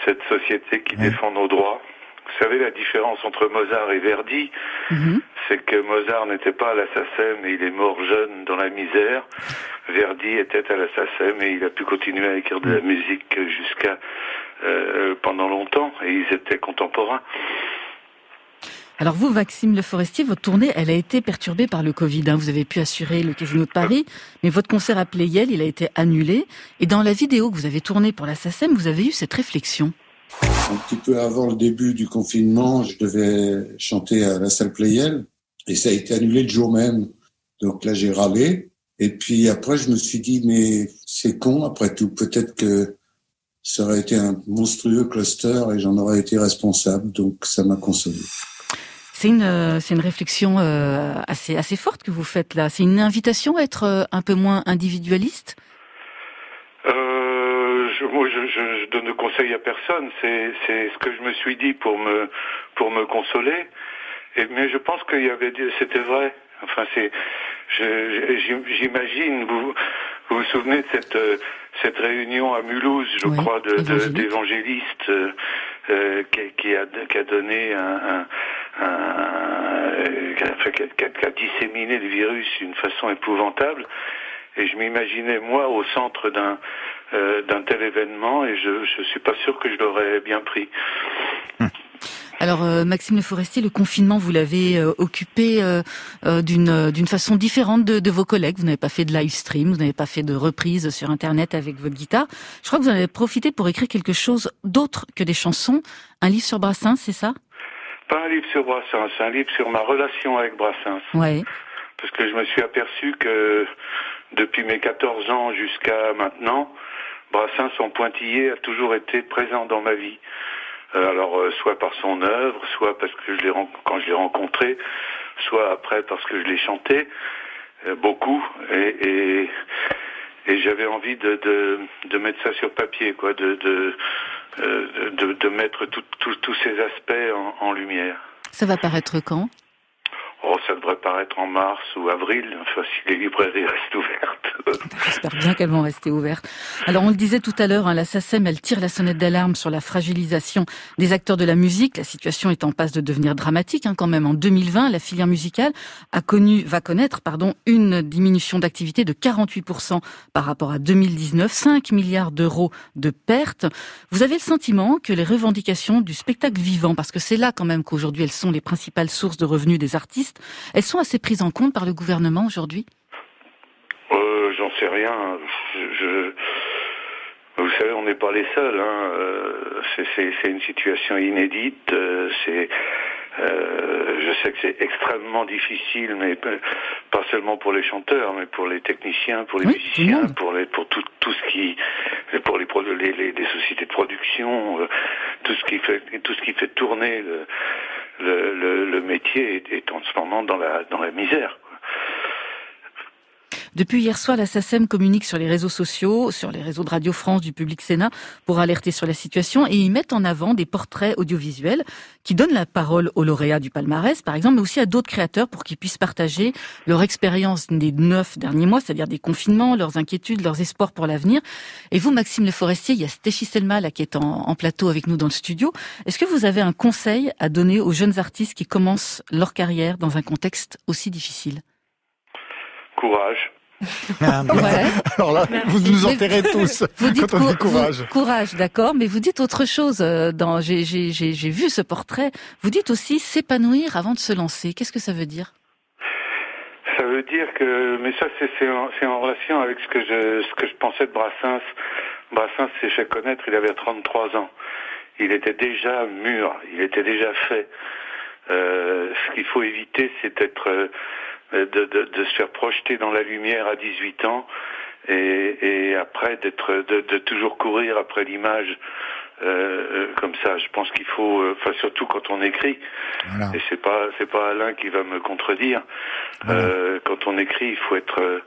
cette société qui défend nos droits. Vous savez la différence entre Mozart et Verdi, Mhm. c'est que Mozart n'était pas à la SACEM et il est mort jeune dans la misère. Verdi était à la SACEM et il a pu continuer à écrire de la musique jusqu'à euh, pendant longtemps et ils étaient contemporains. Alors vous, Maxime Le Forestier, votre tournée, elle a été perturbée par le Covid. hein. Vous avez pu assurer le Casino de Paris, mais votre concert à Playel, il a été annulé. Et dans la vidéo que vous avez tournée pour la SACEM, vous avez eu cette réflexion. Un petit peu avant le début du confinement, je devais chanter à la salle Playel et ça a été annulé le jour même. Donc là, j'ai râlé. Et puis après, je me suis dit, mais c'est con, après tout, peut-être que ça aurait été un monstrueux cluster et j'en aurais été responsable. Donc ça m'a consolé. C'est une, euh, c'est une réflexion euh, assez, assez forte que vous faites là. C'est une invitation à être euh, un peu moins individualiste? Je, moi, je, je, je donne de conseils à personne. C'est, c'est ce que je me suis dit pour me, pour me consoler. Et, mais je pense qu'il y avait, c'était vrai. Enfin, c'est, j'imagine. Vous, vous vous souvenez de cette, cette réunion à Mulhouse, je Oui, crois, de, d'évangélistes euh, qui, qui a, qui a donné un, qui a, fait- qui a- disséminé le virus d'une façon épouvantable. Et je m'imaginais moi au centre d'un euh, d'un tel événement et je je suis pas sûr que je l'aurais bien pris. Alors euh, Maxime Le Forestier, le confinement, vous l'avez euh, occupé euh, euh, d'une euh, d'une façon différente de, de vos collègues. Vous n'avez pas fait de live stream, vous n'avez pas fait de reprise sur Internet avec votre guitare. Je crois que vous en avez profité pour écrire quelque chose d'autre que des chansons. Un livre sur Brassens, c'est ça? Pas un livre sur Brassens, un livre sur ma relation avec Brassens. Ouais. Parce que je me suis aperçu que depuis mes 14 ans jusqu'à maintenant, Brassens en pointillé a toujours été présent dans ma vie. Euh, alors, euh, soit par son œuvre, soit parce que je l'ai quand je l'ai rencontré, soit après parce que je l'ai chanté euh, beaucoup. Et, et, et j'avais envie de, de, de mettre ça sur papier, quoi, de, de, euh, de, mettre tous ces aspects en lumière. Ça va paraître quand? Oh, ça devrait paraître en mars ou avril, enfin si les librairies restent ouvertes. J'espère bien qu'elles vont rester ouvertes. Alors, on le disait tout à l'heure, hein, la SACEM, elle tire la sonnette d'alarme sur la fragilisation des acteurs de la musique. La situation est en passe de devenir dramatique hein, quand même. En 2020, la filière musicale a connu, va connaître, pardon, une diminution d'activité de 48% par rapport à 2019, 5 milliards d'euros de pertes. Vous avez le sentiment que les revendications du spectacle vivant, parce que c'est là quand même qu'aujourd'hui elles sont les principales sources de revenus des artistes, elles sont assez prises en compte par le gouvernement aujourd'hui? Euh, J'en sais rien. Je, Vous savez, on n'est pas les seuls. Hein. Euh, c'est- une situation inédite. euh, C'est euh, je sais que c'est extrêmement difficile, mais pas seulement pour les chanteurs, mais pour les techniciens, pour les Oui, musiciens, pour les pour tout tout ce qui pour les les, les, les sociétés de production, euh, tout ce qui fait tout ce qui fait tourner le le, le, le métier est, en ce moment dans la dans la misère. Depuis hier soir, la SACEM communique sur les réseaux sociaux, sur les réseaux de Radio France, du Public Sénat, pour alerter sur la situation et ils mettent en avant des portraits audiovisuels qui donnent la parole aux lauréats du palmarès, par exemple, mais aussi à d'autres créateurs pour qu'ils puissent partager leur expérience des neuf derniers mois, c'est-à-dire des confinements, leurs inquiétudes, leurs espoirs pour l'avenir. Et vous, Maxime Le Forestier, il y a Stéphie Selma là, qui est en plateau avec nous dans le studio. Est-ce que vous avez un conseil à donner aux jeunes artistes qui commencent leur carrière dans un contexte aussi difficile? Courage. Ah. Alors là, vous nous Mais- enterrez tous Vous dites quand on dit cou- courage. vous- courage, d'accord, mais vous dites autre chose. euh, Dans, j'ai, vu ce portrait. Vous dites aussi s'épanouir avant de se lancer. Qu'est-ce que ça veut dire? Ça veut dire que, mais ça c'est en, relation avec ce que je ce que je pensais de Brassens. Brassens s'est fait connaître, il avait 33 ans. Il était déjà mûr, il était déjà fait. Euh, ce qu'il faut éviter, c'est d'être euh, de, de, de se faire projeter dans la lumière à 18 ans et, et après d'être de, de toujours courir après l'image euh, euh, comme ça. Je pense qu'il faut, euh, enfin surtout quand on écrit, Voilà. et c'est pas c'est pas Alain qui va me contredire. Euh, quand on écrit, il faut être euh,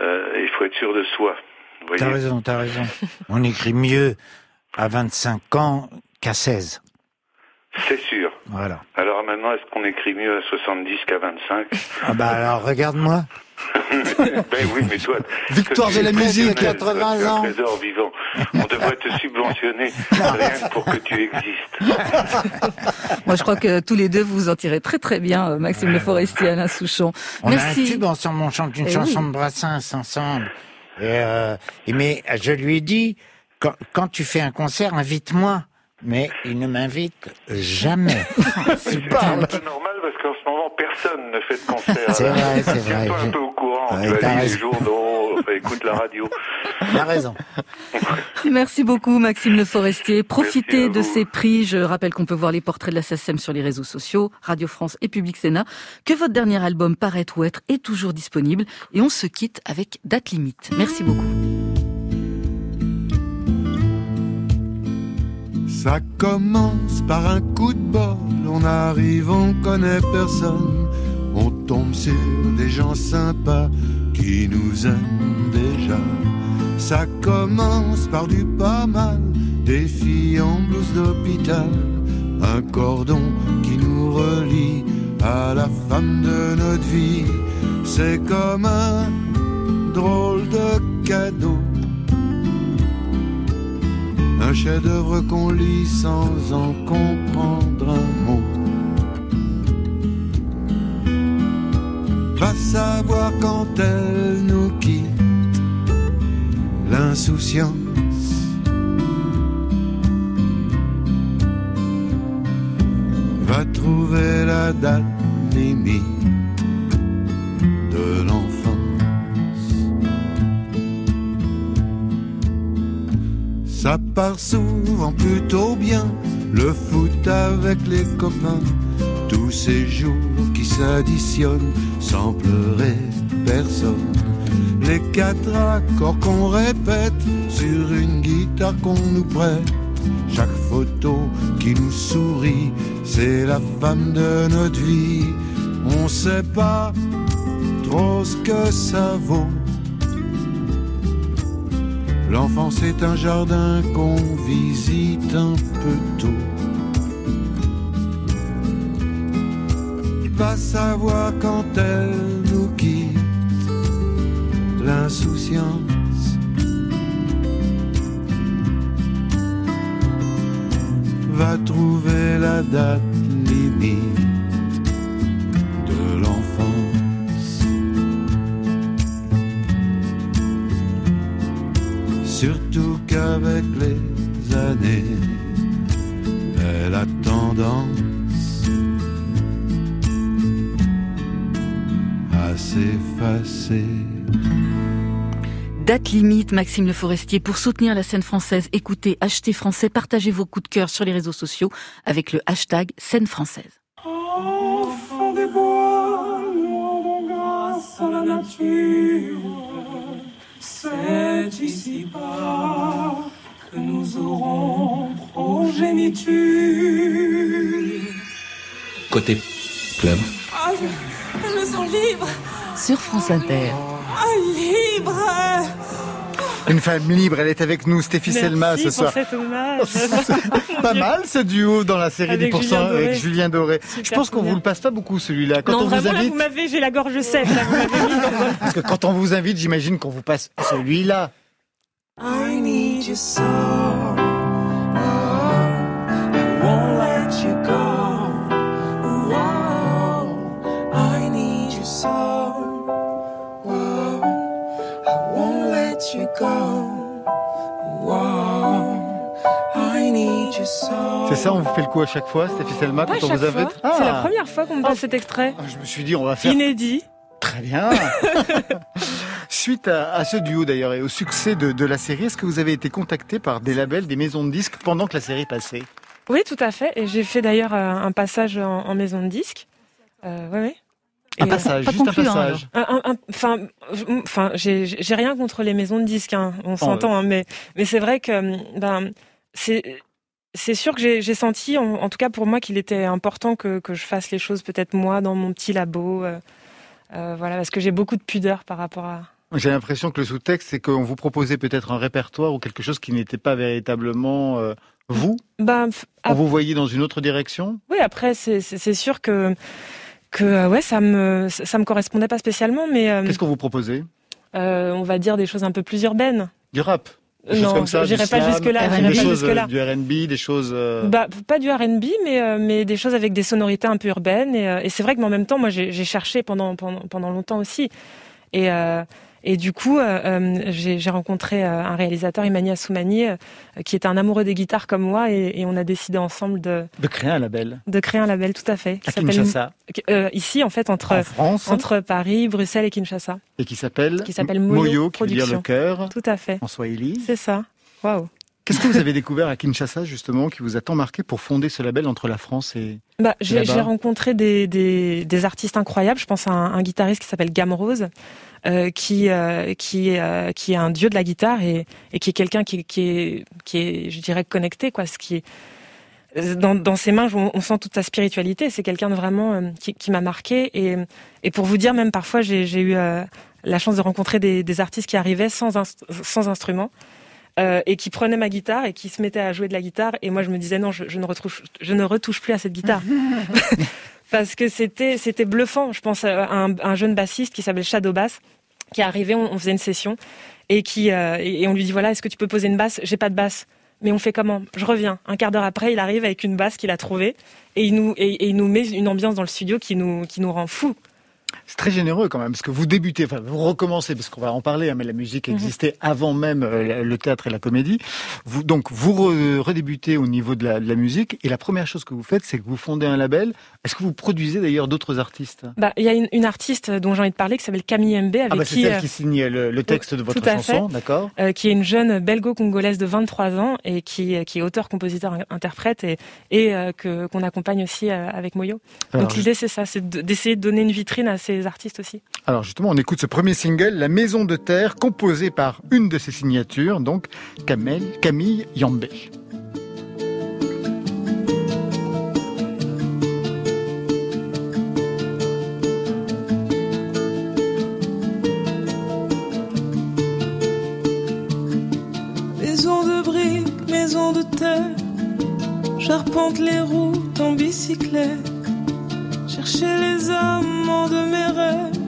euh, il faut être sûr de soi. T'as raison, t'as raison. On écrit mieux à 25 ans qu'à 16. C'est sûr. Voilà. Alors maintenant, est-ce qu'on écrit mieux à 70 qu'à 25 Ah bah alors regarde-moi. Ben oui, mais toi, Victoire de la musique, professionnel, 80 toi, tu es un ans. trésor vivant. On devrait te subventionner rien que pour que tu existes. Moi, je crois que tous les deux, vous vous en tirez très très bien, euh, Maxime Le Forestier, Alain Souchon. On a un Merci. tube ensemble, on chante une Eh chanson oui. de Brassens ensemble. Et, euh, mais je lui ai dit, quand, quand tu fais un concert, invite-moi. Mais il ne m'invite jamais. C'est pas normal parce qu'en ce moment, personne ne fait de concert. C'est vrai, c'est vrai. Tiens-toi un peu au courant. Ouais, tu lire les raison. journaux, enfin, écoute la radio. T'as raison. Merci beaucoup, Maxime Le Forestier. Profitez de ces prix. Je rappelle qu'on peut voir les portraits de la SACEM sur les réseaux sociaux, Radio France et Public Sénat, que votre dernier album Paraître ou Être est toujours disponible. Et on se quitte avec date limite. Merci beaucoup. Ça commence par un coup de bol, on arrive, on connaît personne, on tombe sur des gens sympas qui nous aiment déjà. Ça commence par du pas mal, des filles en blouse d'hôpital, un cordon qui nous relie à la femme de notre vie. C'est comme un drôle de cadeau un chef-d'œuvre qu'on lit sans en comprendre un mot. Va savoir quand elle nous quitte, l'insouciance. Va trouver la date limite Ça part souvent plutôt bien, le foot avec les copains, tous ces jours qui s'additionnent sans pleurer personne. Les quatre accords qu'on répète sur une guitare qu'on nous prête, chaque photo qui nous sourit, c'est la femme de notre vie. On sait pas trop ce que ça vaut. L'enfance est un jardin qu'on visite un peu tôt. Va savoir quand elle nous quitte, l'insouciance. Va trouver la date Surtout qu'avec les années, elle a tendance à s'effacer. Date limite, Maxime Le Forestier. Pour soutenir la scène française, écoutez, achetez français, partagez vos coups de cœur sur les réseaux sociaux avec le hashtag scène française. Enfant des bois, nous rendons grâce à la nature. C'est ici-bas que nous aurons progéniture. Côté club. Ah, je, je me sens libre. Sur France Inter. Ah, libre. Une femme libre, elle est avec nous, Stéphie Selma, ce soir. cet. Pas mal ce duo dans la série Avec 10% Julien Doré. avec Julien Doré. Je pense qu'on vous le passe pas beaucoup celui-là. Quand non, on vous là, invite, vous m'avez, j'ai la gorge sèche. Là, vous m'avez mis dans votre- parce que quand on vous invite, j'imagine qu'on vous passe celui-là. I need you so. C'est ça, on vous fait le coup à chaque fois, Stéphie Selma, Pas à quand on vous invite. fois. C'est la première fois qu'on me passe cet extrait. Je me suis dit, on va faire Inédit. Très bien. Suite à, à ce duo d'ailleurs et au succès de, de la série, est-ce que vous avez été contacté par des labels, des maisons de disques pendant que la série passait? Oui, tout à fait. Et j'ai fait d'ailleurs euh, un passage en, en maison de disque. Euh, ouais, ouais. Un Et, passage, euh, juste un passage. Un- un- Enfin, enfin, j'ai rien contre les maisons de disques, hein, on s'entend, hein, mais mais c'est vrai que ben c'est c'est sûr que j'ai senti, en, en tout cas pour moi, qu'il était important que que je fasse les choses peut-être moi dans mon petit labo, euh, euh, voilà, parce que j'ai beaucoup de pudeur par rapport à. J'ai l'impression que le sous-texte, c'est qu'on vous proposait peut-être un répertoire ou quelque chose qui n'était pas véritablement euh, vous. Ben, vous voyait dans une autre direction? Oui, après, c'est sûr que que euh, ouais, ça me ça me correspondait pas spécialement, mais euh, Qu'est-ce qu'on vous proposait euh, on va dire des choses un peu plus urbaines. Du rap Des Non, comme ça, j'irai pas slam, jusque-là, Des j'irai pas choses, jusque-là. euh, du R&B, des choses... euh, Bah, pas du R&B, mais euh, mais des choses avec des sonorités un peu urbaines. Et, euh, et c'est vrai que mais en même temps, moi, j'ai cherché pendant pendant pendant longtemps aussi. Et et du coup, euh, euh, j'ai rencontré euh, un réalisateur, Emmanuel Soumani, qui était un amoureux des guitares comme moi, et, et on a décidé ensemble de de créer un label. de créer un label, tout à fait, qui À Kinshasa. euh, ici en fait entre En France. entre Paris, Bruxelles et Kinshasa. Et qui s'appelle Qui s'appelle M- Moyo qui veut dire le cœur Tout à fait. en swahili. C'est ça. Waouh. Qu'est-ce que vous avez découvert à Kinshasa, justement, qui vous a tant marqué pour fonder ce label entre la France et. Bah, j'ai rencontré des, des, des, artistes incroyables. Je pense à un, un guitariste qui s'appelle Gam Rose. Euh, qui euh, qui euh, qui est un dieu de la guitare et, et qui est quelqu'un qui, qui est qui est je dirais connecté quoi ce qui est dans, dans ses mains on, sent toute sa spiritualité c'est quelqu'un de vraiment euh, qui, qui m'a marqué et et pour vous dire même parfois j'ai eu la chance de rencontrer des, des artistes qui arrivaient sans sans instrument euh, et qui prenait ma guitare et qui se mettait à jouer de la guitare. Et moi, je me disais non, je, je ne, retouche, je ne retouche plus à cette guitare. Parce que c'était c'était bluffant. Je pense à un, un jeune bassiste qui s'appelle Shadow Bass, qui est arrivé, on, on faisait une session, et, qui, euh, et, on lui dit, voilà, est-ce que tu peux poser une basse? J'ai pas de basse. Mais on fait comment? Je reviens. Un quart d'heure après, il arrive avec une basse qu'il a trouvée, et il, nous, et, et il nous met une ambiance dans le studio qui nous, qui nous rend fous. C'est très généreux quand même, parce que vous débutez, enfin vous recommencez, parce qu'on va en parler, hein, mais la musique mhm. existait avant même euh, le théâtre et la comédie. Vous, donc vous redébutez au niveau de la, de la, musique, et la première chose que vous faites, c'est que vous fondez un label. Est-ce que vous produisez d'ailleurs d'autres artistes? Bah, il y a une, une, artiste dont j'ai envie de parler qui s'appelle Camille MB, avec ah bah, qui c'est elle euh, qui signe le, le texte de votre chanson, d'accord euh, Qui est une jeune belgo-congolaise de 23 ans et qui, qui est auteur, compositeur, interprète et, et euh, que qu'on accompagne aussi euh, avec Moyo. Alors, donc l'idée c'est ça, c'est d'essayer de donner une vitrine à ces artistes aussi. Alors justement, on écoute ce premier single, La Maison de Terre, composé par une de ses signatures, donc Camille, Camille Yambé. Maison de briques, maison de terre, j'arpente les routes en bicyclette, chercher les amants de mes rêves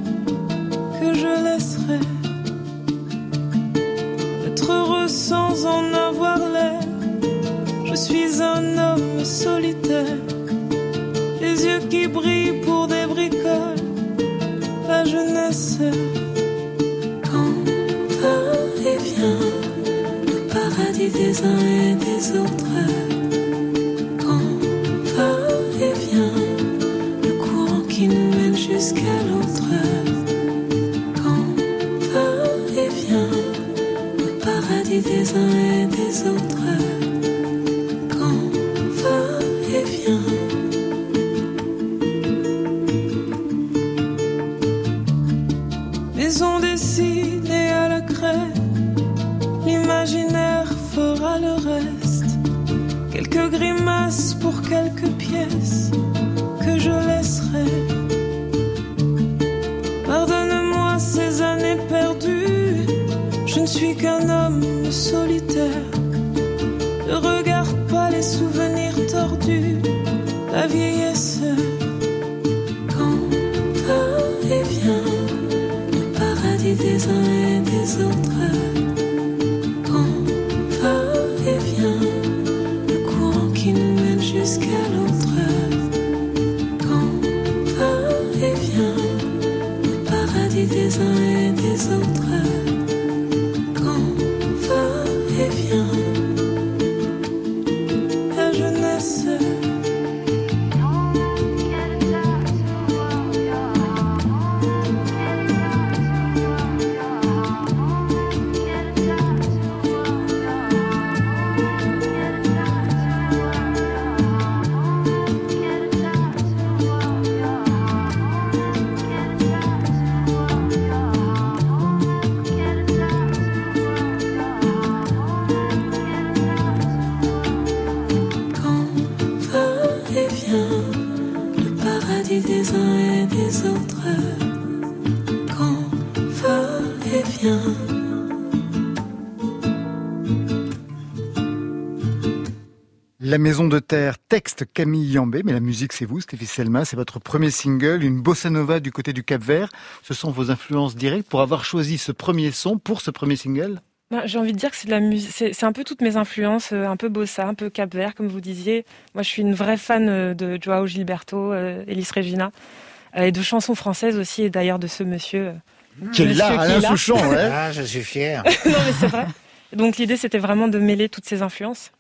que je laisserai être heureux sans en avoir l'air. Je suis un homme solitaire, les yeux qui brillent pour des bricoles, la jeunesse. Quand va et vient le paradis des uns et des autres. Des uns et des autres. La Maison de Terre, texte Camille Yambé, mais la musique c'est vous, Stéphie Selma, c'est votre premier single, une bossa nova du côté du Cap Vert. Ce sont vos influences directes pour avoir choisi ce premier son pour ce premier single? Bah, J'ai envie de dire que c'est de la musique, c'est un peu toutes mes influences, euh, un peu bossa, un peu Cap Vert, comme vous disiez. Moi, je suis une vraie fan euh, de Joao Gilberto, euh, Elis Regina, et de chansons françaises aussi, et d'ailleurs de ce monsieur qui est là, Alain Ah, je suis fier. non, mais c'est vrai. Donc l'idée, c'était vraiment de mêler toutes ces influences.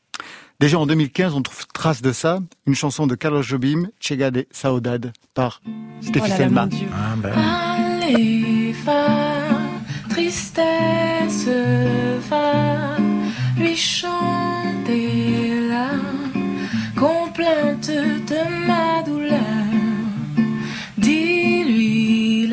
Déjà en 2015, on trouve trace de ça, une chanson de Carlos Jobim, Chega de Saudade, par Stéphie oh Selma. Ah. Ben. Allez, tristesse lui chanter complainte de ma douleur. Dis-lui.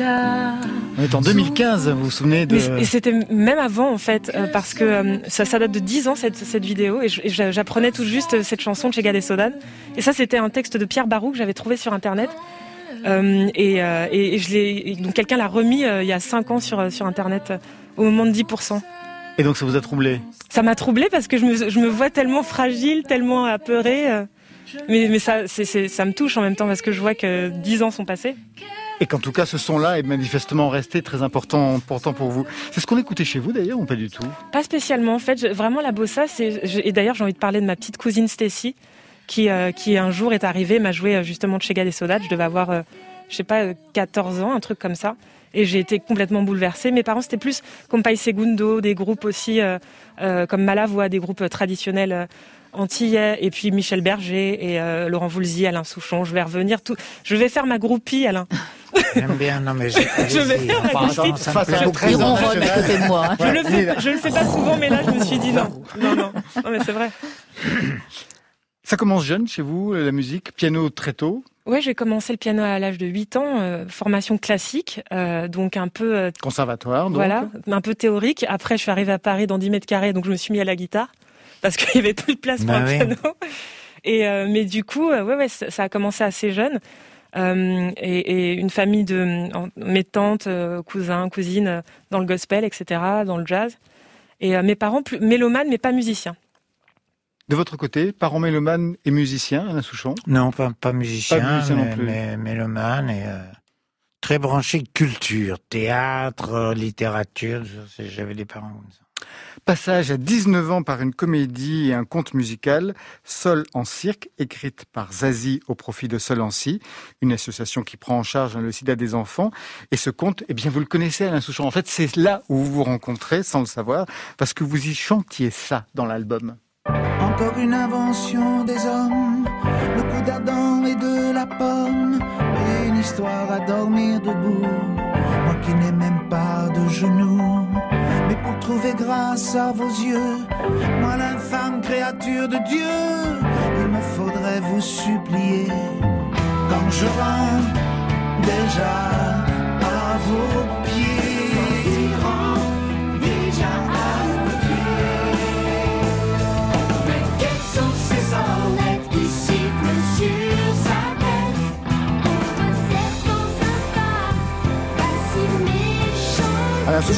On est en 2015, vous vous souvenez de... Mais, et c'était même avant en fait, euh, parce que euh, ça, ça, date de 10 ans cette, cette vidéo, et j'apprenais tout juste cette chanson de et Sodan. Et ça, c'était un texte de Pierre Barou que j'avais trouvé sur Internet. Euh, et, euh, et, et, je l'ai, donc quelqu'un l'a remis euh, il y a 5 ans sur, sur Internet au moment de 10%. Et donc ça vous a troublé? Ça m'a troublé parce que je me, je me vois tellement fragile, tellement apeurée. Mais, mais ça, ça me touche en même temps parce que je vois que 10 ans sont passés. Et qu'en tout cas, ce son-là est manifestement resté très important, pour vous. C'est ce qu'on écoutait chez vous d'ailleurs ou pas du tout? Pas spécialement. En fait, vraiment la bossa. Et d'ailleurs, j'ai envie de parler de ma petite cousine Stacy, qui, euh, qui un jour est arrivée, m'a joué euh, justement de chez Gad et Sodat. Je devais avoir, euh, je sais pas, 14 ans, un truc comme ça. Et j'ai été complètement bouleversée. Mes parents, c'était plus comme Segundo, des groupes aussi euh, euh, comme Malavoie, des groupes traditionnels antillais, et puis Michel Berger et euh, Laurent Voulzy, Alain Souchon. Je vais revenir. Je vais faire ma groupie, Alain. J'aime bien, non mais je, je vais faire ma groupie. Face à très à côté de moi. Hein. Je le fais, je le fais pas souvent, mais là, je me suis dit non, non, non, non mais c'est vrai. Ça commence jeune chez vous, la musique, piano très tôt? Ouais, j'ai commencé le piano à l'âge de 8 ans, euh, formation classique, euh, donc un peu... Euh, Conservatoire, donc. Voilà, un peu théorique. Après, je suis arrivée à Paris dans 10 mètres carrés, donc je me suis mis à la guitare, parce qu'il y avait plus de place Bah pour un oui. piano. Et, euh, mais du coup, euh, ouais, ouais, ça, ça a commencé assez jeune. Euh, et, et une famille de en- mes tantes, euh, cousins, cousines, euh, dans le gospel, etc., dans le jazz. Et euh, mes parents, plus mélomanes, mais pas musiciens. De votre côté, parents mélomanes et musiciens, Alain Souchon? Non, pas, pas musicien, Pas musicien non mais, plus. mais mélomane et euh, très branché culture, théâtre, littérature. J'avais des parents comme ça. Passage à 19 ans par une comédie et un conte musical, Sol en cirque, écrite par Zazie au profit de Sol en Si, une association qui prend en charge le sida des enfants. Et ce conte, eh bien, vous le connaissez, Alain Souchon. En fait, c'est là où vous vous rencontrez, sans le savoir, parce que vous y chantiez ça dans l'album. Encore une invention des hommes, le coup d'Adam et de la pomme, une histoire à dormir debout. Moi qui n'ai même pas de genoux, mais pour trouver grâce à vos yeux, moi l'infâme créature de Dieu, il me faudrait vous supplier. Quand je rentre déjà à vos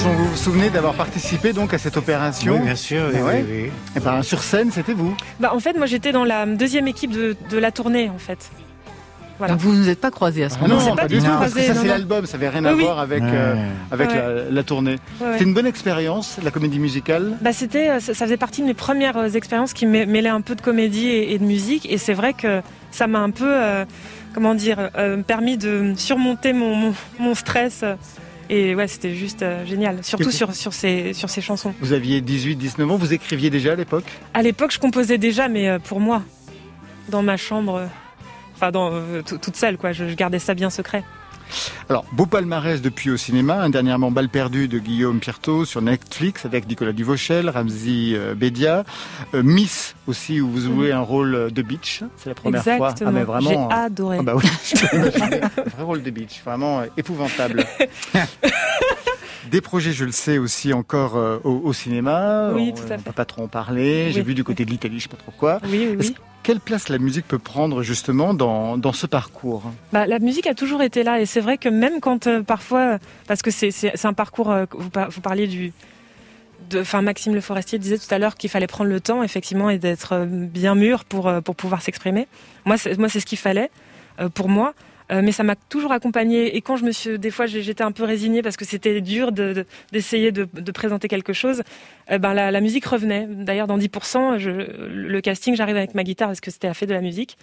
vous vous souvenez d'avoir participé donc à cette opération Oui, bien sûr, oui, Ah ouais oui, oui. Eh ben, sur scène, c'était vous. Bah, en fait, moi, j'étais dans la deuxième équipe de, de la tournée, en fait. Voilà. Donc vous ne vous êtes pas croisés à ce Ah moment-là. non, pas du tout, parce que croisé, ça non, c'est non. l'album, ça n'avait rien à Oui, oui. voir avec, Ouais. euh, avec Ouais. la, la tournée. Ouais. C'était une bonne expérience, la comédie musicale? Bah, c'était, euh, ça, ça faisait partie de mes premières euh, expériences qui mê- mêlaient un peu de comédie et, et de musique. Et c'est vrai que ça m'a un peu, euh, comment dire, euh, permis de surmonter mon, mon, mon stress. Et ouais, c'était juste euh, génial. Surtout sur, sur, ces, sur ces chansons. Vous aviez 18, 19 ans, vous écriviez déjà à l'époque? À l'époque, je composais déjà, mais euh, pour moi, dans ma chambre, euh, enfin, dans, tout- toute seule, quoi. Je, je gardais ça bien secret. Alors, beau palmarès depuis au cinéma, un dernièrement Balle perdue de Guillaume Piertot sur Netflix avec Nicolas Duvauchel, Ramzi euh, Bédia, Euh, Miss aussi où vous jouez un rôle de bitch, c'est la première fois. Ah mais vraiment. J'ai euh, adoré. Ah bah oui. Un vrai rôle de bitch, vraiment euh, épouvantable. Des projets, je le sais, aussi encore euh, au, au cinéma. Oui, On- tout à On fait. va pas trop en parler. J'ai vu du côté de l'Italie, je sais pas trop quoi. Oui, oui, Est-ce- oui. Quelle place la musique peut prendre justement dans, dans ce parcours? Bah, la musique a toujours été là et c'est vrai que même quand euh, parfois, parce que c'est un parcours, euh, vous, vous parliez du, enfin Maxime Le Forestier disait tout à l'heure qu'il fallait prendre le temps effectivement et d'être euh, bien mûr pour euh, pour pouvoir s'exprimer. Moi, moi c'est ce qu'il fallait euh, pour moi. Euh, mais ça m'a toujours accompagnée. Et quand je me suis des fois j'étais un peu résignée parce que c'était dur de- de- d'essayer de, présenter quelque chose euh, ben la, musique revenait. D'ailleurs dans 10% je, le casting j'arrive avec ma guitare parce que c'était la fête de la musique.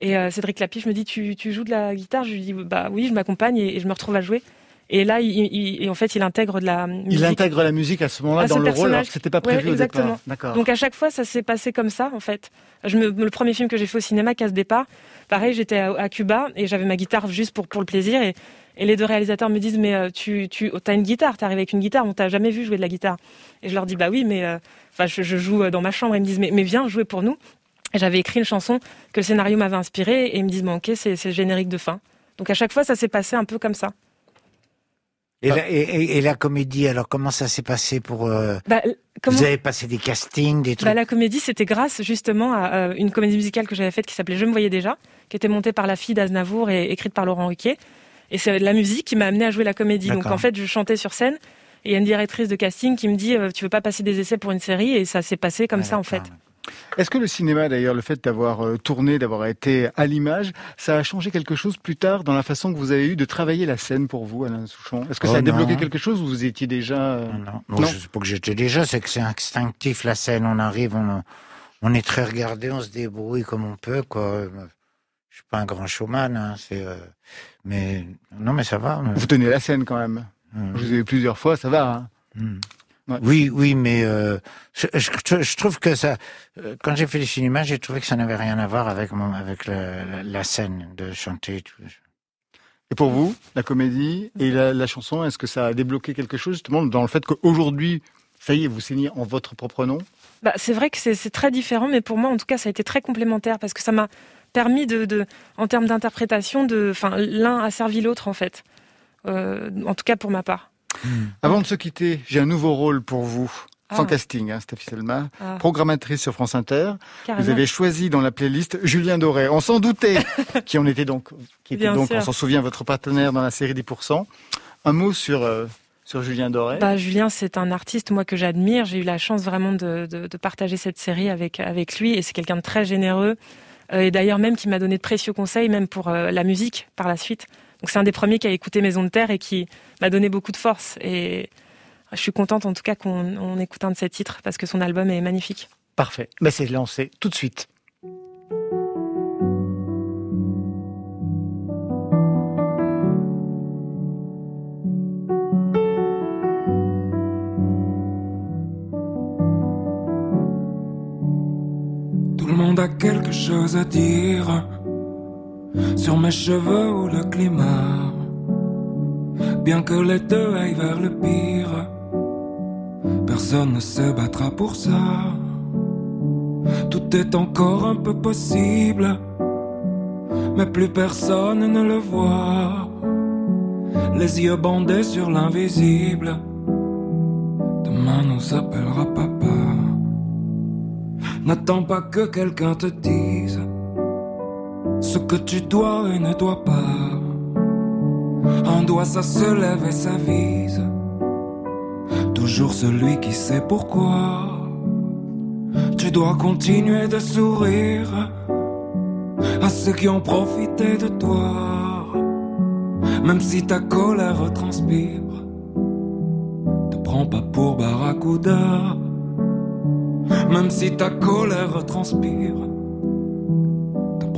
Et euh, Cédric Lapiche me dit tu, tu joues de la guitare? Je lui dis bah oui, je m'accompagne et je me retrouve à jouer. Et là, il, il- et en fait, il intègre de la musique. Il intègre la musique à ce moment-là dans le rôle alors que c'était pas Ouais, prévu au exactement. départ. D'accord. Donc à chaque fois, ça s'est passé comme ça, en fait. Je me, le premier film que j'ai fait au cinéma, Casse Départ, pareil, j'étais à, à Cuba et j'avais ma guitare juste pour, pour le plaisir. Et, et les deux réalisateurs me disent, mais euh, tu, tu as une guitare, t'es arrivé avec une guitare, on t'a jamais vu jouer de la guitare. Et je leur dis, bah oui, mais euh, je, je joue dans ma chambre. Ils me disent, mais, mais viens jouer pour nous. Et j'avais écrit une chanson que le scénario m'avait inspirée et ils me disent, bon, ok, c'est c'est le générique de fin. Donc à chaque fois, ça s'est passé un peu comme ça. Et, la, et, la comédie, alors comment ça s'est passé pour... euh, Bah, comment- Vous avez passé des castings, des trucs Bah, la comédie, c'était grâce justement à euh, une comédie musicale que j'avais faite qui s'appelait Je me voyais déjà, qui était montée par la fille d'Aznavour et écrite par Laurent Ruquier. Et c'est la musique qui m'a amené à jouer la comédie. Donc en fait, je chantais sur scène et il y a une directrice de casting qui me dit euh, Tu veux pas passer des essais pour une série? Et ça s'est passé comme ça en fait. Est-ce que le cinéma, d'ailleurs, le fait d'avoir euh, tourné, d'avoir été à l'image, ça a changé quelque chose plus tard dans la façon que vous avez eu de travailler la scène pour vous, Alain Souchon? Est-ce que Oh ça a débloqué non. quelque chose ou vous étiez déjà... euh, Non, je sais pas que j'étais déjà, c'est que c'est instinctif la scène. On arrive, on, on est très regardé, on se débrouille comme on peut, quoi. Je suis pas un grand showman, hein, c'est. euh, mais non, mais ça va. Vous tenez la scène quand même. Mm. Je vous ai vu plusieurs fois, ça va. hein Oui, oui, mais euh, je, je- je trouve que ça. euh, Quand j'ai fait le cinéma, j'ai trouvé que ça n'avait rien à voir avec mon, avec la, la- la scène de chanter. et Tout. Et pour vous, la comédie et la, la chanson, est-ce que ça a débloqué quelque chose justement dans le fait qu'aujourd'hui, ça y est, vous signez en votre propre nom? Bah, c'est vrai que c'est c'est très différent, mais pour moi, en tout cas, ça a été très complémentaire parce que ça m'a permis de, de, en termes d'interprétation, de, enfin, l'un a servi l'autre en fait. Euh, en tout cas pour ma part. Avant de se quitter, j'ai un nouveau rôle pour vous. Sans Ah. casting, hein, Selma, Ah. programmatrice sur France Inter. Carrément. Vous avez choisi dans la playlist Julien Doré. On s'en doutait, qui en était donc, qui était Bien donc, sûr. on s'en souvient, votre partenaire dans la série 10%. Un mot sur euh, sur Julien Doré. Bah, Julien, c'est un artiste moi que j'admire. J'ai eu la chance vraiment de, de, de partager cette série avec avec lui, et c'est quelqu'un de très généreux. Euh, et d'ailleurs même qui m'a donné de précieux conseils, même pour euh, la musique par la suite. Donc c'est un des premiers qui a écouté Maison de Terre et qui m'a donné beaucoup de force. Et je suis contente en tout cas qu'on on écoute un de ses titres parce que son album est magnifique. Parfait. Mais c'est lancé tout de suite. Tout le monde a quelque chose à dire sur mes cheveux ou le climat. Bien que les deux aillent vers le pire, personne ne se battra pour ça. Tout est encore un peu possible, mais plus personne ne le voit. Les yeux bandés sur l'invisible, demain nous appellera papa. N'attends pas que quelqu'un te dise ce que tu dois et ne dois pas. Un doigt ça se lève et s'avise. Toujours celui qui sait pourquoi. Tu dois continuer de sourire à ceux qui ont profité de toi. Même si ta colère transpire, te prends pas pour Barracuda. Même si ta colère transpire,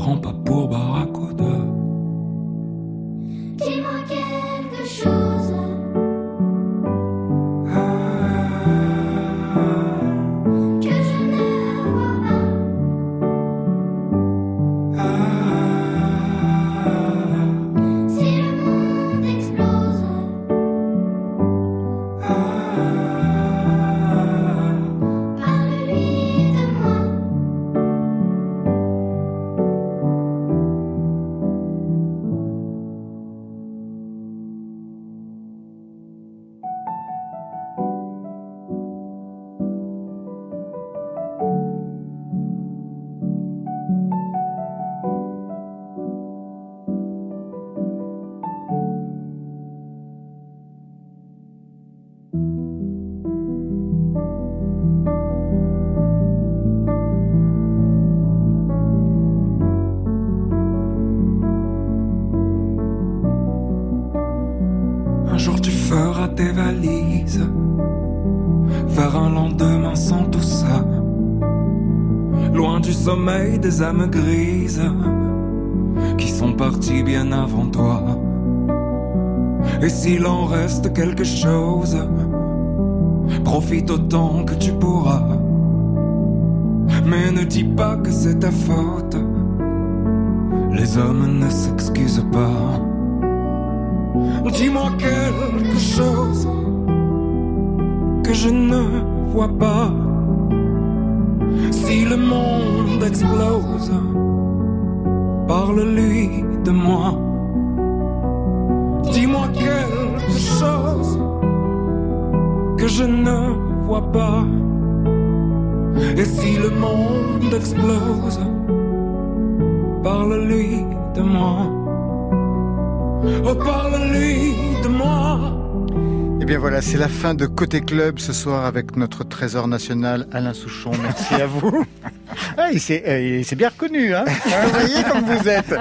prends pas pour Barracuda. S'il en reste quelque chose, profite autant que tu pourras. Mais ne dis pas que c'est ta faute. Les hommes ne s'excusent pas. Dis-moi quelque chose que je ne vois pas. Si le monde explose, parle-lui de moi. Chose que je ne vois pas. Et si le monde explose, parle-lui de moi. Oh, parle-lui de moi. Eh bien voilà, c'est la fin de Côté Club ce soir avec notre trésor national Alain Souchon. Merci à vous. Ah, il s'est euh, il s'est bien reconnu, hein Vous voyez comme vous êtes.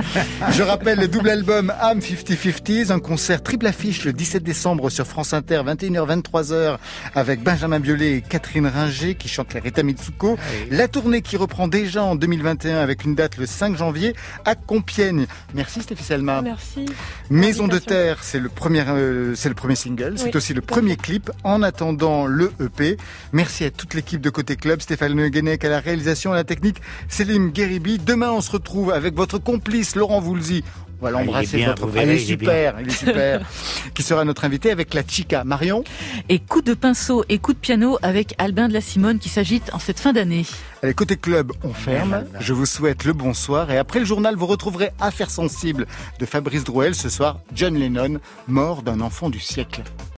Je rappelle le double album Am 50-50s, un concert triple affiche le 17 décembre sur France Inter, 21h, 23h, avec Benjamin Biolay et Catherine Ringer qui chantent la Rita Mitsuko. La tournée qui reprend déjà en 2021 avec une date le 5 janvier à Compiègne. Merci Stéphie Selma. Merci. Maison de terre, c'est le premier, euh, c'est le premier single, c'est aussi le premier clip. En attendant le EP, merci à toute l'équipe de Côté Club, Stéphane Guenec à la réalisation, à la technique, Céline Guéribi. Demain, on se retrouve avec votre complice Laurent Voulzy. On va Ah, il est l'embrasser. bien, votre... Ah, il il est super, il est super. qui sera notre invité avec la Chica Marion. Et coup de pinceau et coup de piano avec Albin de la Simone qui s'agite en cette fin d'année. Allez, Côté Club, on ferme. Je vous souhaite le bonsoir. Et après le journal, vous retrouverez Affaires sensibles de Fabrice Drouel. Ce soir, John Lennon, mort d'un enfant du siècle.